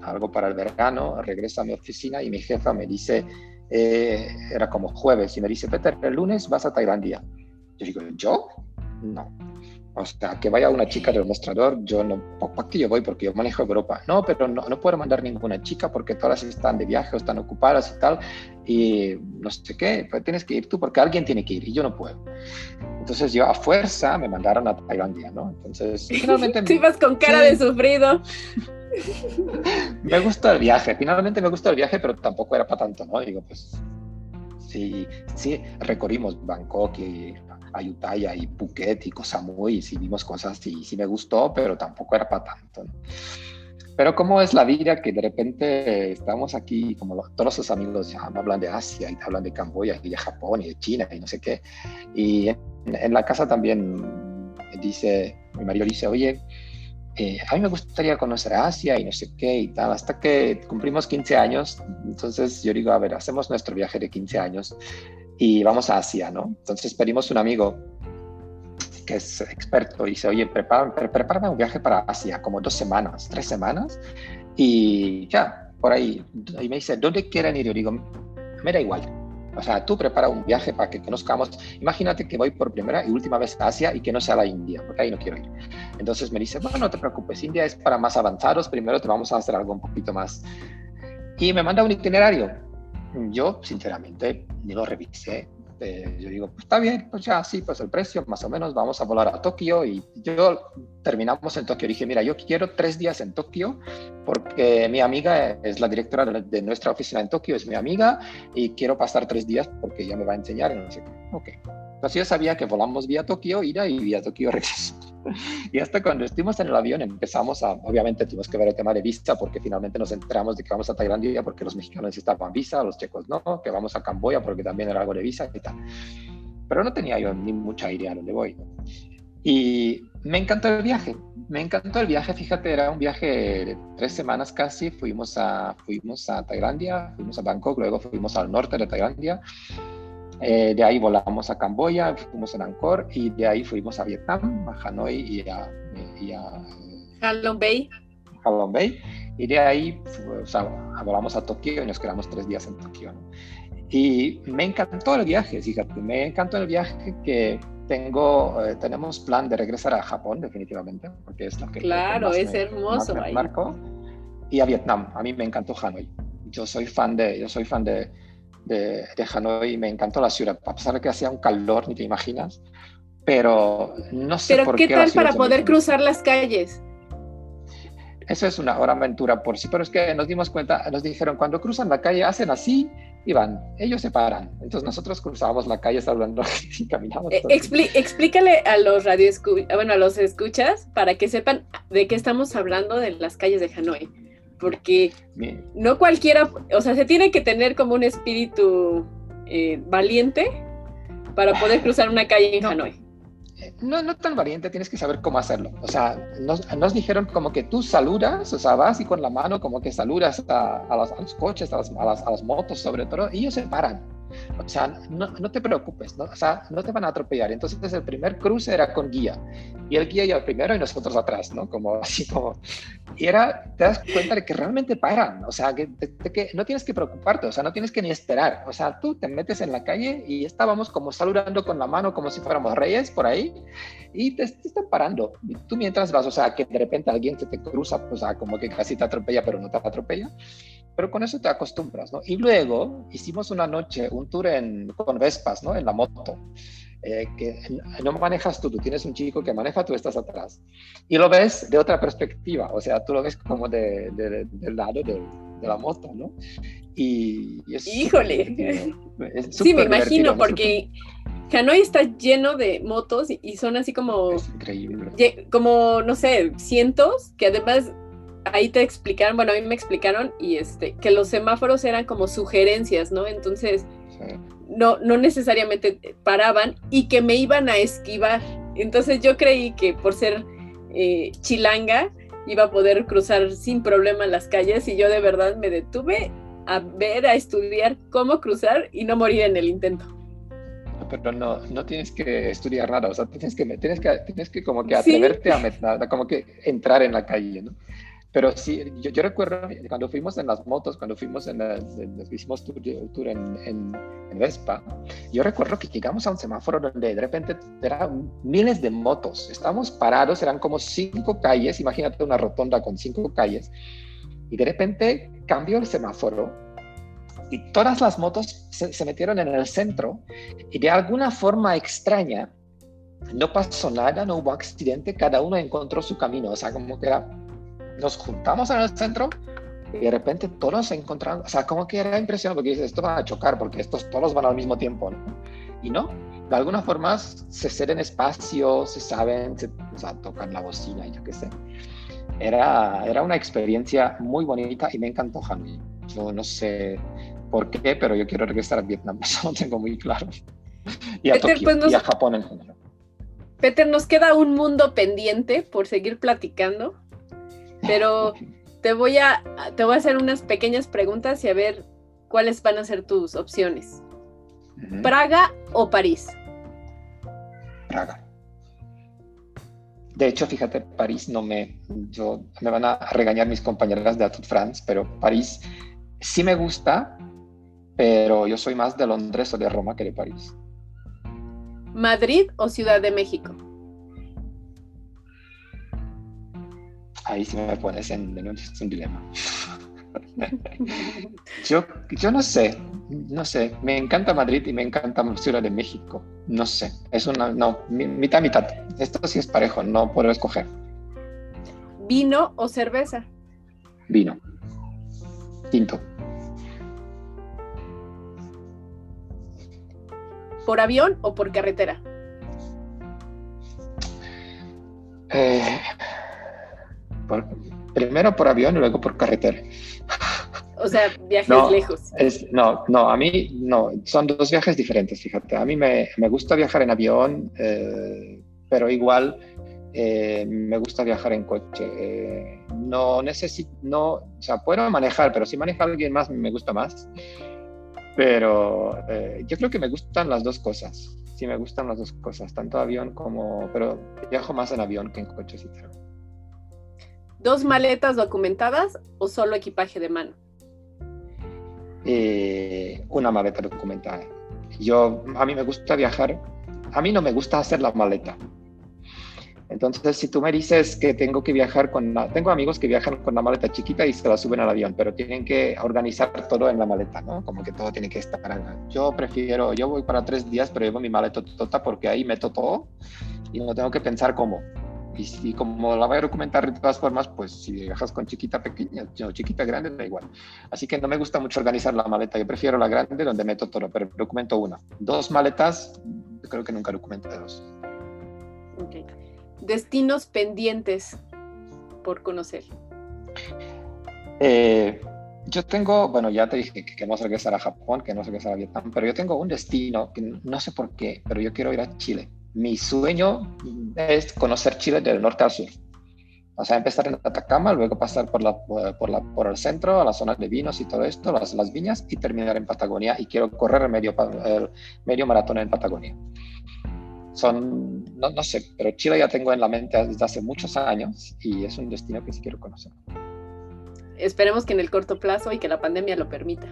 algo para el verano, regreso a mi oficina y mi jefa me dice, eh, era como jueves, y me dice, Peter, el lunes vas a Tailandia. Yo digo, ¿yo? No. O sea, que vaya una chica del mostrador, yo no, ¿para qué yo voy? Porque yo manejo Europa. No, pero no, no puedo mandar ninguna chica porque todas están de viaje o están ocupadas y tal. Y no sé qué, pues tienes que ir tú porque alguien tiene que ir y yo no puedo. Entonces yo a fuerza me mandaron a Tailandia, ¿no? Entonces, finalmente... Tú ibas con cara de sufrido. me gusta el viaje, finalmente me gusta el viaje, pero tampoco era para tanto, ¿no? Digo, pues sí, sí, recorrimos Bangkok y Ayutthaya y Phuket y Koh Samui y sí vimos cosas y sí me gustó, pero tampoco era para tanto. Pero cómo es la vida que de repente estamos aquí, como todos los amigos ya me hablan de Asia y hablan de Camboya y de Japón y de China y no sé qué. Y en, la casa también dice, mi marido dice, oye, eh, a mí me gustaría conocer Asia y no sé qué y tal, hasta que cumplimos 15 años. Entonces yo digo, a ver, hacemos nuestro viaje de 15 años y vamos a Asia, ¿no? Entonces pedimos un amigo que es experto y dice, oye, prepárame, un viaje para Asia, como dos semanas, tres semanas, y ya, por ahí, y me dice, ¿dónde quieren ir? Yo digo, me da igual, O sea, tú prepara un viaje para que conozcamos. Imagínate que voy por primera y última vez a Asia y que no sea la India, porque ahí no quiero ir. Entonces me dice, bueno, no te preocupes, India es para más avanzados, primero te vamos a hacer algo un poquito más. Y me manda un itinerario. Yo, sinceramente, ni lo revisé. Eh, yo digo, pues está bien, pues ya, sí, pues el precio, más o menos, vamos a volar a Tokio. Y yo terminamos en Tokio. Dije, mira, yo quiero tres días en Tokio porque mi amiga es la directora de, nuestra oficina en Tokio, es mi amiga, y quiero pasar tres días porque ella me va a enseñar. Y no sé Ok. Entonces yo sabía que volamos vía Tokio, ida y vía Tokio regreso. y hasta cuando estuvimos en el avión empezamos a, obviamente tuvimos que ver el tema de visa porque finalmente nos enteramos de que vamos a Tailandia porque los mexicanos necesitaban visa, los checos no, que vamos a Camboya porque también era algo de visa y tal. Pero no tenía yo ni mucha idea a dónde voy. Y me encantó el viaje, me encantó el viaje, fíjate, era un viaje de tres semanas casi, fuimos a, fuimos a Tailandia, fuimos a Bangkok, luego fuimos al norte de Tailandia eh, de ahí volamos a Camboya, fuimos a Angkor y de ahí fuimos a Vietnam, a Hanoi y a, y Halong Bay. Halong Bay. Y de ahí o sea, volamos a Tokio y nos quedamos tres días en Tokio. Y me encantó el viaje, fíjate, me encantó el viaje que tengo, eh, tenemos plan de regresar a Japón definitivamente, porque es lo que... Claro, es hermoso ahí. Marco, y a Vietnam, a mí me encantó Hanoi. Yo soy fan de, yo soy fan de, de, Hanoi me encantó la ciudad, a pesar de que hacía un calor, ni te imaginas, pero no sé ¿Pero qué. tal para poder cruzar las calles? Eso es una hora aventura por sí, pero es que nos dimos cuenta, nos dijeron, cuando cruzan la calle hacen así y van, ellos se paran. Entonces nosotros cruzábamos la calle hablando y caminamos. Eh, explícale a los radio bueno, a los escuchas para que sepan de qué estamos hablando de las calles de Hanoi porque no cualquiera, o sea, se tiene que tener como un espíritu eh, valiente para poder cruzar una calle en Hanoi. Eh, no, no tan valiente, tienes que saber cómo hacerlo. O sea, nos, dijeron como que tú saludas, o sea, vas y con la mano como que saludas a, los, coches, a las, a las, motos sobre todo, y ellos se paran. O sea, no, no, te preocupes, ¿no? O sea, no te van a atropellar. Entonces el primer cruce era con guía. Y el guía iba primero y nosotros atrás, ¿no? Como así como... Y era, te das cuenta de que realmente paran. O sea, que, que no tienes que preocuparte, o sea, no tienes que ni esperar. O sea, tú te metes en la calle y estábamos como saludando con la mano como si fuéramos reyes por ahí y te, están parando. Y tú mientras vas, o sea, que de repente alguien se te cruza, o sea, como que casi te atropella, pero no te atropella pero con eso te acostumbras, ¿no? Y luego hicimos una noche, un tour en, con Vespas, ¿no? En la moto. Eh, que no manejas tú, tú tienes un chico que maneja, tú estás atrás. Y lo ves de otra perspectiva, o sea, tú lo ves como de, del lado de, de, la moto, ¿no? Y, Híjole. sí, me imagino, porque Hanoi está lleno de motos y son así como... Es increíble. Como, no sé, cientos, que además ahí te explicaron, bueno, a mí me explicaron y este, que los semáforos eran como sugerencias, ¿no? Entonces, no, no necesariamente paraban y que me iban a esquivar. Entonces yo creí que por ser eh, chilanga iba a poder cruzar sin problema las calles y yo de verdad me detuve a ver, a estudiar cómo cruzar y no morir en el intento. Pero no, no tienes que estudiar nada, o sea, tienes que, tienes que, tienes que como que atreverte a, como que entrar en la calle, ¿no? Pero sí, yo, yo, recuerdo cuando fuimos en las motos, cuando fuimos en las, hicimos tour, tour en, en, Vespa, yo recuerdo que llegamos a un semáforo donde de repente eran miles de motos. Estábamos parados, eran como cinco calles, imagínate una rotonda con cinco calles, y de repente cambió el semáforo y todas las motos se, se metieron en el centro y de alguna forma extraña no pasó nada, no hubo accidente, cada uno encontró su camino, o sea, como que era nos juntamos en el centro y de repente todos se encontraron, o sea, como que era impresionante porque dices, esto va a chocar porque estos todos van al mismo tiempo, ¿no? Y no, de alguna forma se ceden espacio, se saben, se, o sea, tocan la bocina, yo qué sé. Era, era una experiencia muy bonita y me encantó Hanoi. Yo no sé por qué, pero yo quiero regresar a Vietnam, eso lo tengo muy claro. Y a, Tokio, pues y a Japón en general. Peter, nos queda un mundo pendiente por seguir platicando pero te voy a, te voy a hacer unas pequeñas preguntas y a ver cuáles van a ser tus opciones. ¿Praga o París? Praga. De hecho, fíjate, París no me, yo, me van a regañar mis compañeras de Atout France, pero París sí me gusta, pero yo soy más de Londres o de Roma que de París. ¿Madrid o Ciudad de México? Ahí sí me pones en, en un dilema. yo, yo no sé, no sé. Me encanta Madrid y me encanta Ciudad de México. No sé. Es una, no, mitad, mitad. Esto sí es parejo, no puedo escoger. ¿Vino o cerveza? Vino. Tinto. ¿Por avión o por carretera? Eh, primero por avión y luego por carretera. O sea, viajes lejos. no, no, a mí no, son dos viajes diferentes, fíjate. A mí me, gusta viajar en avión, eh, pero igual eh, me gusta viajar en coche. no necesito, no, o sea, puedo manejar, pero si maneja alguien más me gusta más. Pero eh, yo creo que me gustan las dos cosas. Sí, me gustan las dos cosas, tanto avión como, pero viajo más en avión que en coche, sí, ¿Dos maletas documentadas o solo equipaje de mano? Eh, una maleta documentada. Yo, a mí me gusta viajar, a mí no me gusta hacer la maleta. Entonces, si tú me dices que tengo que viajar con tengo amigos que viajan con la maleta chiquita y se la suben al avión, pero tienen que organizar todo en la maleta, ¿no? Como que todo tiene que estar. Yo prefiero, yo voy para tres días, pero llevo mi maleta tota porque ahí meto todo y no tengo que pensar cómo. Y, si, como la voy a documentar de todas formas, pues si viajas con chiquita pequeña, no, chiquita grande, da igual. Así que no me gusta mucho organizar la maleta. Yo prefiero la grande donde meto todo, pero documento una. Dos maletas, creo que nunca documento dos. Okay destinos pendientes por conocer? Eh, yo tengo, bueno, ya te dije que queremos regresar a Japón, que no regresar a Vietnam, pero yo tengo un destino que no sé por qué, pero yo quiero ir a Chile. Mi sueño es conocer Chile del norte al sur. O sea, empezar en Atacama, luego pasar por, la, por, la, por el centro, a la zona de vinos y todo esto, las, las viñas, y terminar en Patagonia. Y quiero correr el medio, el medio maratón en Patagonia son, no, no, sé, pero Chile ya tengo en la mente desde hace muchos años y es un destino que sí quiero conocer. Esperemos que en el corto plazo y que la pandemia lo permita.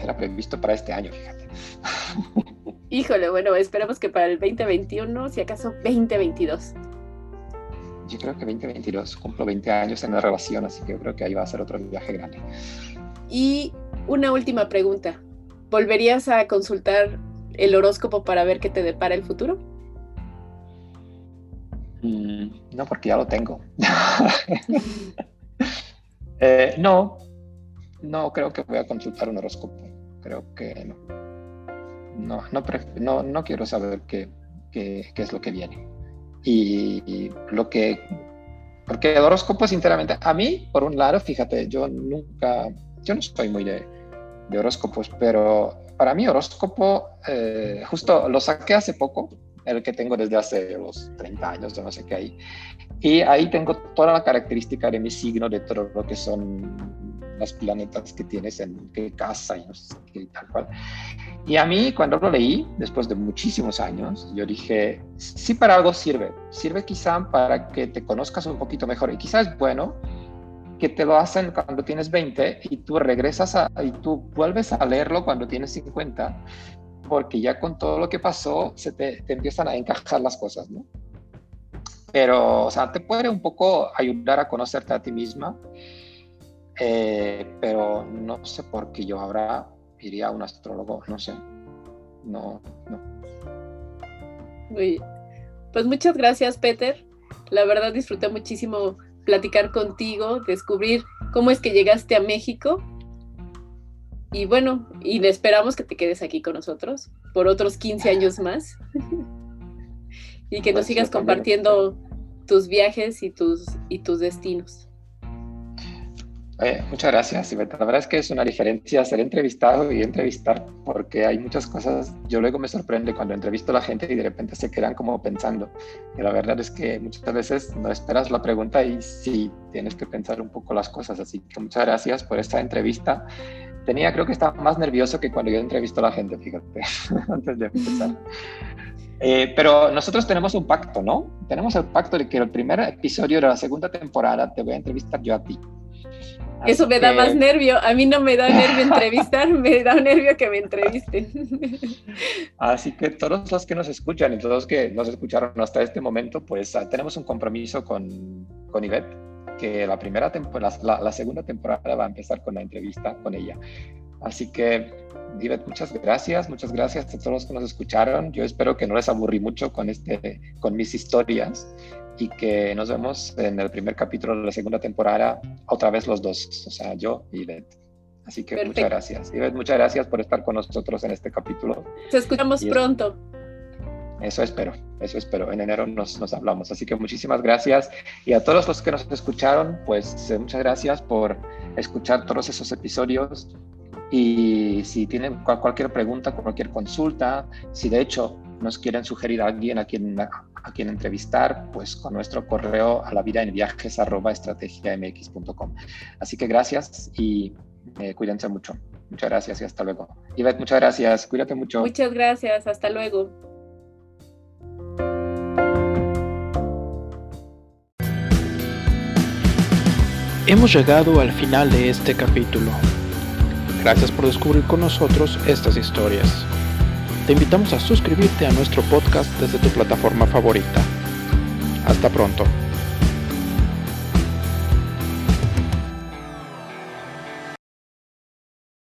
Era previsto para este año, fíjate. Híjole, bueno, esperemos que para el 2021, si acaso 2022. Yo creo que 2022, cumplo 20 años en la relación, así que yo creo que ahí va a ser otro viaje grande. Y una última pregunta. ¿Volverías a consultar el horóscopo para ver qué te depara el futuro? Mm, no, porque ya lo tengo. Eh, no, no creo que voy a consultar un horóscopo. Creo que no. No, no, no, quiero saber qué, qué, es lo que viene. Y, lo que... Porque el horóscopo, sinceramente, a mí, por un lado, fíjate, yo nunca, yo no soy muy de, de horóscopos, pero para mí horóscopo, eh, justo lo saqué hace poco, el que tengo desde hace los 30 años, yo no sé qué hay. Y ahí tengo toda la característica de mi signo, de todo lo que son los planetas que tienes en qué casa y no qué tal cual. Y a mí, cuando lo leí, después de muchísimos años, yo dije, sí para algo sirve. Sirve quizá para que te conozcas un poquito mejor. Y quizás es bueno que te lo hacen cuando tienes 20 y tú regresas a, y tú vuelves a leerlo cuando tienes 50, porque ya con todo lo que pasó se te, te empiezan a encajar las cosas, ¿no? Pero, o sea, te puede un poco ayudar a conocerte a ti misma, eh, pero no sé por qué yo ahora iría a un astrólogo, no sé. No, no. Pues muchas gracias, Peter. La verdad disfruté muchísimo platicar contigo, descubrir cómo es que llegaste a México. Y bueno, y esperamos que te quedes aquí con nosotros por otros 15 años más. y que nos sigas compartiendo tus viajes y tus, y tus destinos muchas gracias, La verdad es que es una diferencia ser entrevistado y entrevistar, porque hay muchas cosas. Yo luego me sorprende cuando entrevisto a la gente y de repente se quedan como pensando. Y la verdad es que muchas veces no esperas la pregunta y sí tienes que pensar un poco las cosas. Así que muchas gracias por esta entrevista. Tenía, creo que estaba más nervioso que cuando yo entrevisto a la gente, fíjate, antes de empezar. Eh, pero nosotros tenemos un pacto, ¿no? Tenemos el pacto de que el primer episodio de la segunda temporada te voy a entrevistar yo a ti. Eso me da más nervio. A mí no me da nervio entrevistar, me da nervio que me entrevisten. Así que todos los que nos escuchan y todos los que nos escucharon hasta este momento, pues ah, tenemos un compromiso con, con Ivette, que la, primera la, la, segunda temporada va a empezar con la entrevista con ella. Así que, Ivette, muchas gracias, muchas gracias a todos los que nos escucharon. Yo espero que no les aburrí mucho con, este, con mis historias y que nos vemos en el primer capítulo de la segunda temporada, otra vez los dos, o sea, yo y Ivette. Así que muchas gracias. Ivette, muchas gracias por estar con nosotros en este capítulo. Te escuchamos pronto. Eso espero, eso espero. En enero nos, nos, hablamos. Así que muchísimas gracias. Y a todos los que nos escucharon, pues eh, muchas gracias por escuchar todos esos episodios. Y si tienen cualquier pregunta, cualquier consulta, si de hecho nos quieren sugerir a alguien a quien, a quien entrevistar, pues con nuestro correo a la vida en viajes arroba estrategiamx.com. Así que gracias y eh, cuídense mucho. Muchas gracias y hasta luego. Ivette, muchas gracias. Cuídate mucho. Muchas gracias. Hasta luego. Hemos llegado al final de este capítulo. Gracias por descubrir con nosotros estas historias. Te invitamos a suscribirte a nuestro podcast desde tu plataforma favorita. Hasta pronto.